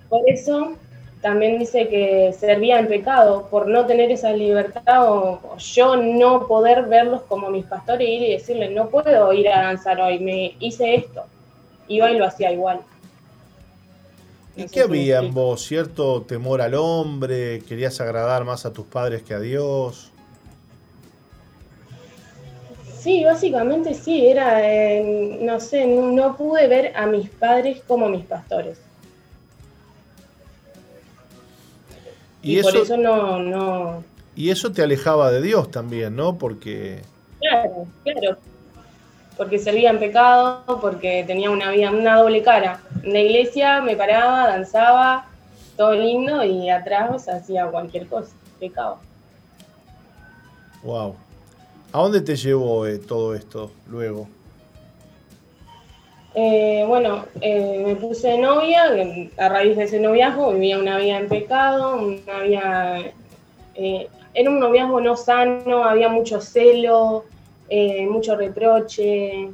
Por eso también dice que servía en pecado, por no tener esa libertad o, yo no poder verlos como mis pastores, ir y decirle, no puedo ir a danzar hoy, me hice esto. Y lo hacía igual. ¿Y qué había en vos? ¿Cierto temor al hombre? ¿Querías agradar más a tus padres que a Dios? Sí, básicamente sí, era, eh, no sé, no, pude ver a mis padres como mis pastores. Y, por eso no, no... Y eso te alejaba de Dios también, ¿no? Porque... Claro, claro, porque servía en pecado, porque tenía una vida, una doble cara. En la iglesia me paraba, danzaba, todo lindo, y atrás hacía cualquier cosa, pecado. Wow. ¿A dónde te llevó eh, todo esto luego? Eh, bueno, eh, me puse de novia, a raíz de ese noviazgo vivía una vida en pecado, una vida Eh, era un noviazgo no sano, había mucho celo, eh, mucho reproche.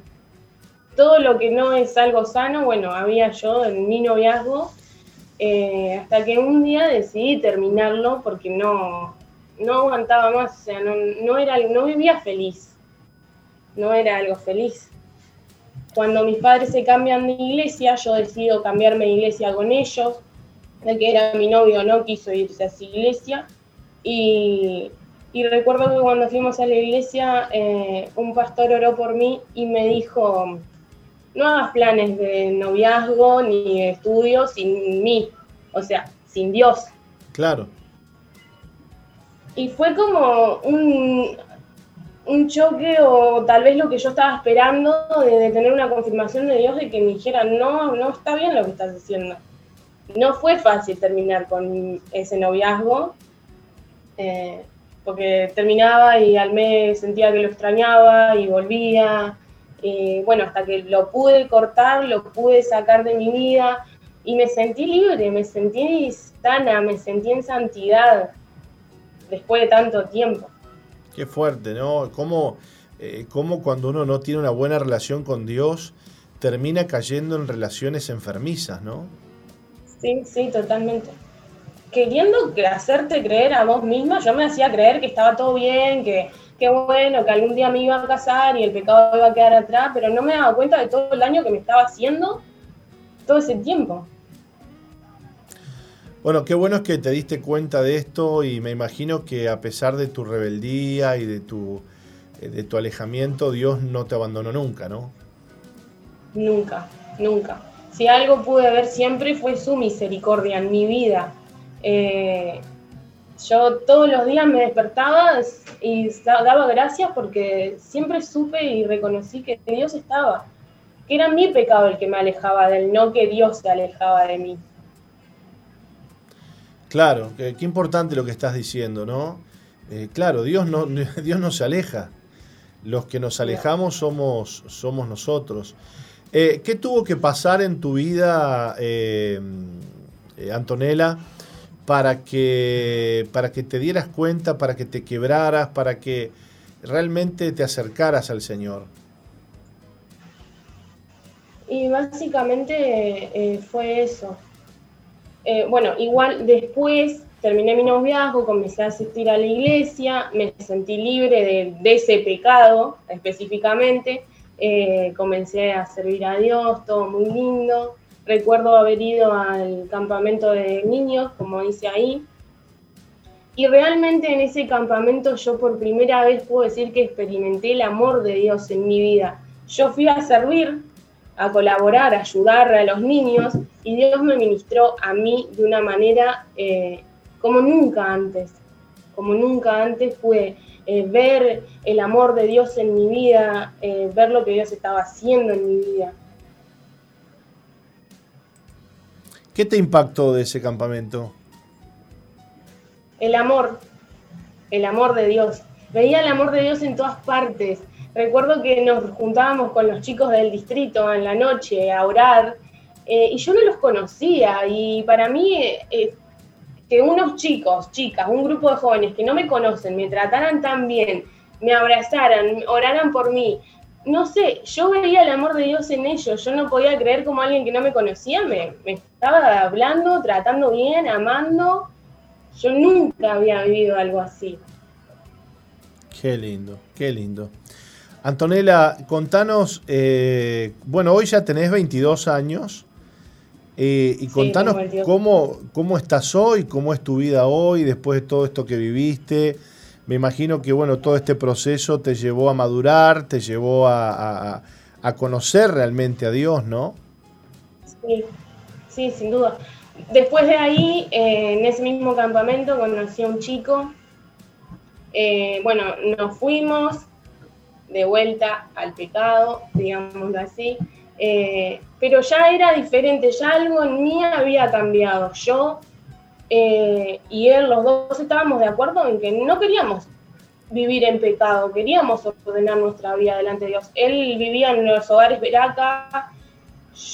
Todo lo que no es algo sano, bueno, había yo en mi noviazgo, eh, hasta que un día decidí terminarlo porque no, no aguantaba más, o sea, no, no, era, no vivía feliz, no era algo feliz. Cuando mis padres se cambian de iglesia, yo decido cambiarme de iglesia con ellos, el que era mi novio no quiso irse a esa iglesia, y, recuerdo que cuando fuimos a la iglesia, eh, un pastor oró por mí y me dijo, no hagas planes de noviazgo ni de estudio sin mí, o sea, sin Dios. Claro. Y fue como un, un choque o tal vez lo que yo estaba esperando de, tener una confirmación de Dios de que me dijera, no, no está bien lo que estás haciendo. No fue fácil terminar con ese noviazgo, eh, porque terminaba y al mes sentía que lo extrañaba y volvía. bueno, hasta que lo pude cortar, lo pude sacar de mi vida y me sentí libre, me sentí sana, me sentí en santidad después de tanto tiempo. Qué fuerte, ¿no? ¿Cómo, eh, cómo cuando uno no tiene una buena relación con Dios termina cayendo en relaciones enfermizas, ¿no? Sí, sí, totalmente queriendo hacerte creer a vos misma, yo me hacía creer que estaba todo bien, que, bueno, que algún día me iba a casar y el pecado iba a quedar atrás, pero no me daba cuenta de todo el daño que me estaba haciendo todo ese tiempo. Bueno, qué bueno es que te diste cuenta de esto y me imagino que a pesar de tu rebeldía y de tu, eh, de tu alejamiento, Dios no te abandonó nunca, ¿no? Nunca, nunca. Si algo pude ver siempre fue su misericordia en mi vida eh, yo todos los días me despertaba y daba gracias porque siempre supe y reconocí que Dios estaba, que era mi pecado el que me alejaba de él, no que Dios se alejaba de mí. Claro, qué, importante lo que estás diciendo, ¿no? Eh, claro, Dios no, Dios no se aleja. Los que nos alejamos somos, somos nosotros. Eh, ¿Qué tuvo que pasar en tu vida, Antonella, para que, para que te dieras cuenta, para que te quebraras, para que realmente te acercaras al Señor? Y básicamente eh, fue eso. Eh, bueno, igual después terminé mi noviazgo, comencé a asistir a la iglesia, me sentí libre de, ese pecado específicamente, eh, comencé a servir a Dios, todo muy lindo. Recuerdo haber ido al campamento de niños, como dice ahí, y realmente en ese campamento yo por primera vez puedo decir que experimenté el amor de Dios en mi vida. Yo fui a servir, a colaborar, a ayudar a los niños y Dios me ministró a mí de una manera eh, como nunca antes, como nunca antes pude eh, ver el amor de Dios en mi vida, eh, ver lo que Dios estaba haciendo en mi vida. ¿Qué te impactó de ese campamento? El amor, el amor de Dios. Veía el amor de Dios en todas partes. Recuerdo que nos juntábamos con los chicos del distrito en la noche a orar eh, y yo no los conocía y para mí eh, que unos chicos, chicas, un grupo de jóvenes que no me conocen, me trataran tan bien, me abrazaran, oraran por mí, no sé, yo veía el amor de Dios en ellos, yo no podía creer como alguien que no me conocía me, estaba hablando, tratando bien, amando. Yo nunca había vivido algo así. Qué lindo, qué lindo. Antonella, contanos, eh, bueno, hoy ya tenés 22 años eh, y contanos cómo, cómo estás hoy, cómo es tu vida hoy, después de todo esto que viviste. Me imagino que bueno, todo este proceso te llevó a madurar, te llevó a, conocer realmente a Dios, ¿no? Sí, sí, sin duda. Después de ahí, eh, en ese mismo campamento, conocí a un chico. Eh, bueno, nos fuimos de vuelta al pecado, digámoslo así. Eh, pero ya era diferente, ya algo en mí había cambiado. Yo eh, y él, los dos estábamos de acuerdo en que no queríamos vivir en pecado, queríamos ordenar nuestra vida delante de Dios. Él vivía en los hogares Veraca,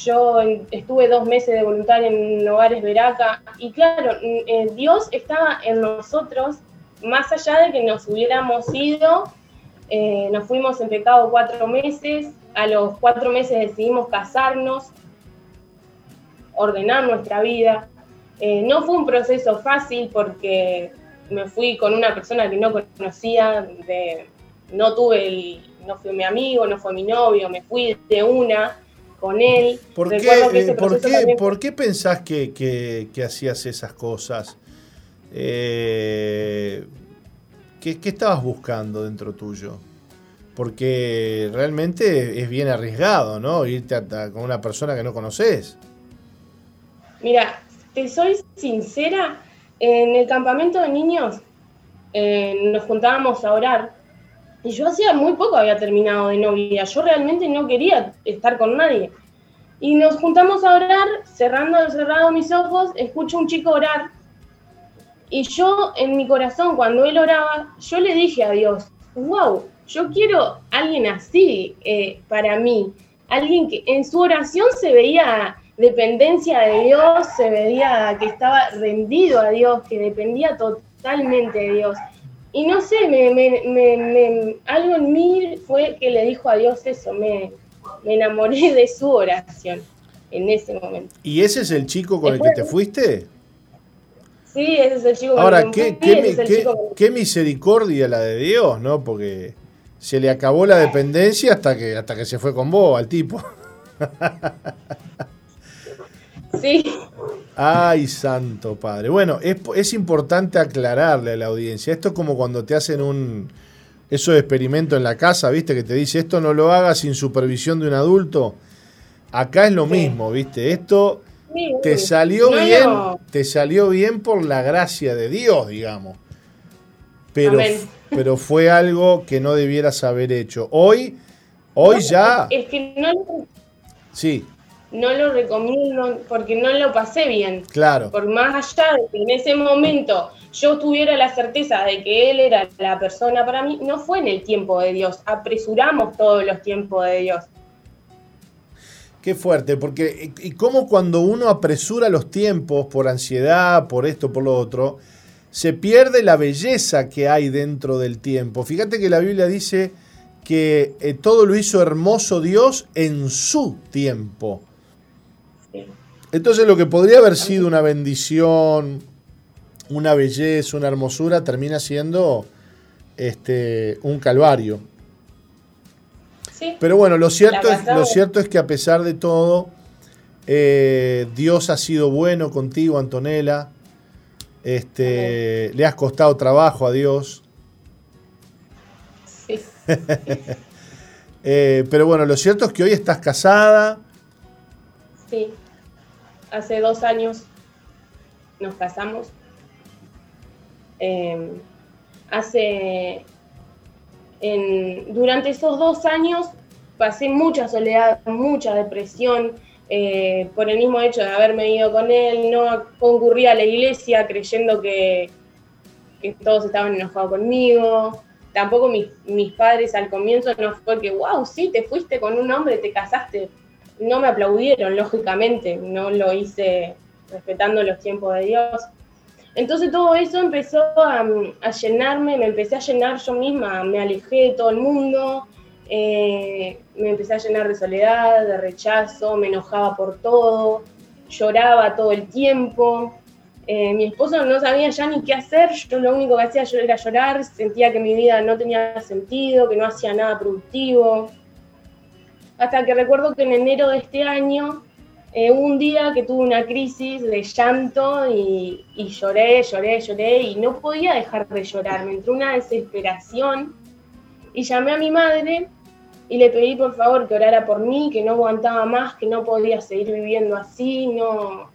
yo estuve dos meses de voluntaria en hogares Veraca, y claro, eh, Dios estaba en nosotros más allá de que nos hubiéramos ido, eh, nos fuimos en pecado cuatro meses, a los cuatro meses decidimos casarnos, ordenar nuestra vida. Eh, no fue un proceso fácil porque me fui con una persona que no conocía, de, no tuve el, no fue mi amigo, no fue mi novio, me fui de una con él. ¿Por qué, eh, ¿por qué, pensás que, hacías esas cosas? Eh, ¿qué, estabas buscando dentro tuyo? Porque realmente es bien arriesgado, ¿no? Irte con una persona que no conoces. Mira, soy sincera, en el campamento de niños eh, nos juntábamos a orar y yo hacía muy poco había terminado de novia. Yo realmente no quería estar con nadie. Y nos juntamos a orar, cerrando cerrado mis ojos, escucho a un chico orar. Y yo en mi corazón, cuando él oraba, yo le dije a Dios, wow, yo quiero alguien así eh, para mí. Alguien que en su oración se veía dependencia de Dios, se veía que estaba rendido a Dios, que dependía totalmente de Dios. Y no sé, me, me, algo en mí fue que le dijo a Dios eso, me, enamoré de su oración en ese momento. ¿Y ese es el chico con el que te fuiste? Sí, ese es el chico con el que me qué, qué, qué, misericordia la de Dios, ¿no? Porque se le acabó la dependencia hasta que, hasta que se fue con vos, al tipo. Sí. Ay, santo padre. Bueno, es, importante aclararle a la audiencia. Esto es como cuando te hacen un. Eso de experimento en la casa, ¿viste? Que te dice esto no lo hagas sin supervisión de un adulto. Acá es lo mismo, ¿viste? Esto te salió bien, te salió bien por la gracia de Dios, digamos. Pero, pero fue algo que no debieras haber hecho. Hoy, hoy ya. Es que no. Sí no lo recomiendo porque no lo pasé bien. Claro. Por más allá de que en ese momento yo tuviera la certeza de que él era la persona para mí, no fue en el tiempo de Dios. Apresuramos todos los tiempos de Dios. Qué fuerte, porque y cómo cuando uno apresura los tiempos por ansiedad, por esto, por lo otro, se pierde la belleza que hay dentro del tiempo. Fíjate que la Biblia dice que eh, todo lo hizo hermoso Dios en su tiempo. Entonces lo que podría haber sido una bendición, una belleza, una hermosura, termina siendo este, un calvario. Pero bueno, lo cierto, es, lo cierto es que a pesar de todo, eh, Dios ha sido bueno contigo, Antonella. Este, le has costado trabajo a Dios. Sí. Eh, pero bueno, lo cierto es que hoy estás casada. Sí hace dos años nos casamos. Em, hace, durante esos dos años pasé mucha soledad, mucha depresión, eh, por el mismo hecho de haberme ido con él, no concurría a la iglesia creyendo que, todos estaban enojados conmigo. Tampoco mis, mis padres al comienzo no fue que, wow, sí, te fuiste con un hombre, te casaste no me aplaudieron, lógicamente, no lo hice respetando los tiempos de Dios. Entonces todo eso empezó a, llenarme, me empecé a llenar yo misma, me alejé de todo el mundo, eh, me empecé a llenar de soledad, de rechazo, me enojaba por todo, lloraba todo el tiempo. Eh, mi esposo no sabía ya ni qué hacer, yo lo único que hacía era llorar, sentía que mi vida no tenía sentido, que no hacía nada productivo hasta que recuerdo que en enero de este año, eh, un día que tuve una crisis de llanto y, lloré, lloré, lloré y no podía dejar de llorar, me entró una desesperación y llamé a mi madre y le pedí por favor que orara por mí, que no aguantaba más, que no podía seguir viviendo así, no,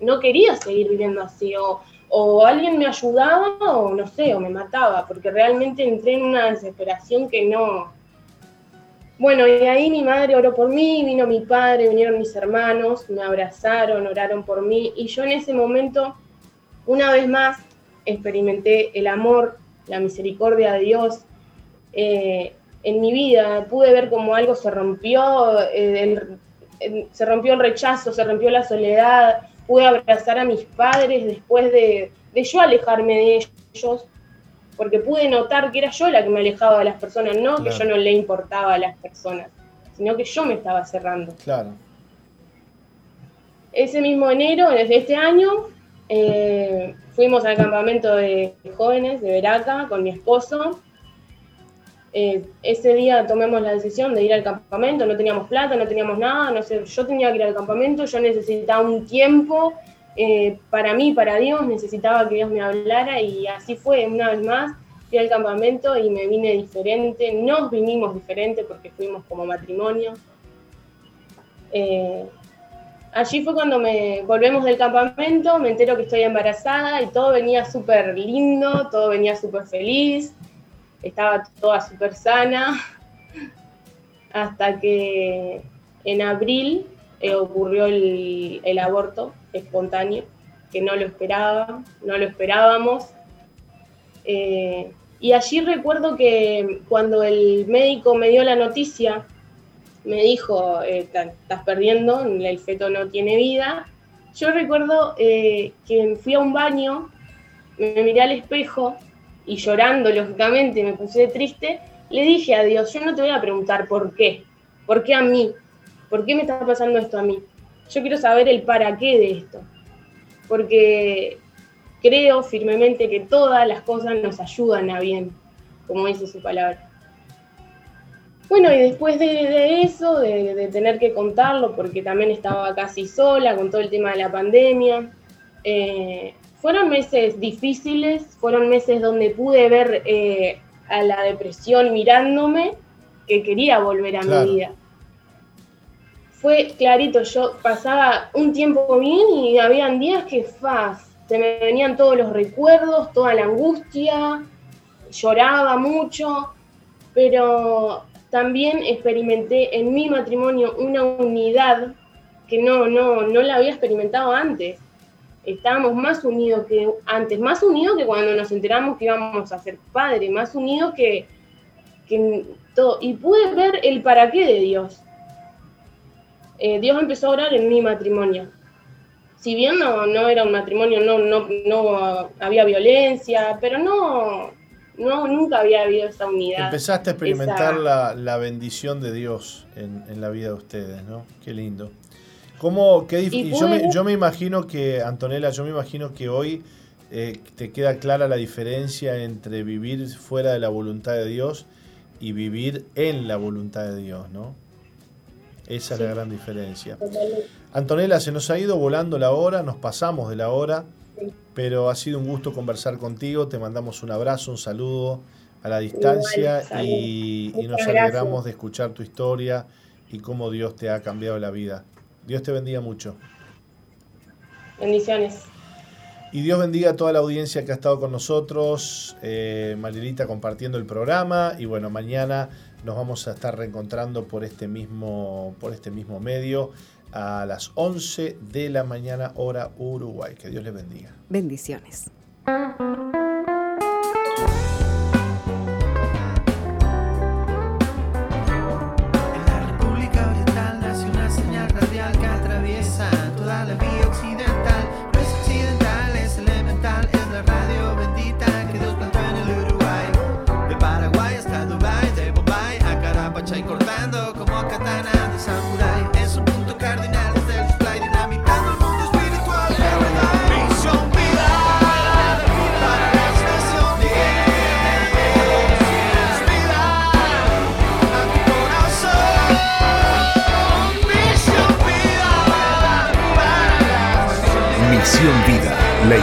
no quería seguir viviendo así, o, o alguien me ayudaba o no sé, o me mataba, porque realmente entré en una desesperación que no, bueno, y ahí mi madre oró por mí, vino mi padre, vinieron mis hermanos, me abrazaron, oraron por mí, y yo en ese momento, una vez más, experimenté el amor, la misericordia de Dios eh, en mi vida. Pude ver cómo algo se rompió, eh, se rompió el rechazo, se rompió la soledad. Pude abrazar a mis padres después de, de yo alejarme de ellos. Porque pude notar que era yo la que me alejaba de las personas, no que yo no le importaba a las personas, sino que yo me estaba cerrando. Claro. Ese mismo enero, desde este año, eh, fuimos al campamento de jóvenes de Veraca con mi esposo. Eh, ese día tomamos la decisión de ir al campamento, no teníamos plata, no teníamos nada, no sé, yo tenía que ir al campamento, yo necesitaba un tiempo eh, para mí, para Dios, necesitaba que Dios me hablara y así fue, una vez más, fui al campamento y me vine diferente, nos vinimos diferente porque fuimos como matrimonio. Eh, allí fue cuando me volvemos del campamento, me entero que estoy embarazada y todo venía súper lindo, todo venía súper feliz, estaba toda súper sana, hasta que en abril eh, ocurrió el, el aborto espontáneo, que no lo esperaba, no lo esperábamos. Eh, y allí recuerdo que cuando el médico me dio la noticia, me dijo, eh, estás perdiendo, el feto no tiene vida. Yo recuerdo eh, que fui a un baño, me miré al espejo y llorando, lógicamente, me puse triste, le dije a Dios, yo no te voy a preguntar por qué, por qué a mí, por qué me está pasando esto a mí. Yo quiero saber el para qué de esto. Porque creo firmemente que todas las cosas nos ayudan a bien, como dice su palabra. Bueno, y después de, eso, de, tener que contarlo, porque también estaba casi sola con todo el tema de la pandemia, eh, fueron meses difíciles, fueron meses donde pude ver eh, a la depresión mirándome, que quería volver a mi vida fue clarito, yo pasaba un tiempo bien y habían días que faz, se me venían todos los recuerdos, toda la angustia, lloraba mucho, pero también experimenté en mi matrimonio una unidad que no, no, no la había experimentado antes. Estábamos más unidos que antes, más unidos que cuando nos enteramos que íbamos a ser padres, más unidos que, que todo. Y pude ver el para qué de Dios eh, Dios empezó a orar en mi matrimonio. Si bien no, no era un matrimonio, no, no, no había violencia, pero no, no, nunca había habido esa unidad. Empezaste a experimentar la, bendición de Dios en, la vida de ustedes, ¿no? Qué lindo. ¿Cómo, qué yo, me, yo, me, imagino que, Antonella, yo me imagino que hoy eh, te queda clara la diferencia entre vivir fuera de la voluntad de Dios y vivir en la voluntad de Dios, ¿no? Esa es la gran diferencia. Antonella, se nos ha ido volando la hora, nos pasamos de la hora, pero ha sido un gusto conversar contigo. Te mandamos un abrazo, un saludo a la distancia y, nos alegramos de escuchar tu historia y cómo Dios te ha cambiado la vida. Dios te bendiga mucho. Bendiciones. Y Dios bendiga a toda la audiencia que ha estado con nosotros, eh, Marilita compartiendo el programa y bueno, mañana nos vamos a estar reencontrando por este mismo, por este mismo medio a las 11 de la mañana hora Uruguay. Que Dios les bendiga. Bendiciones.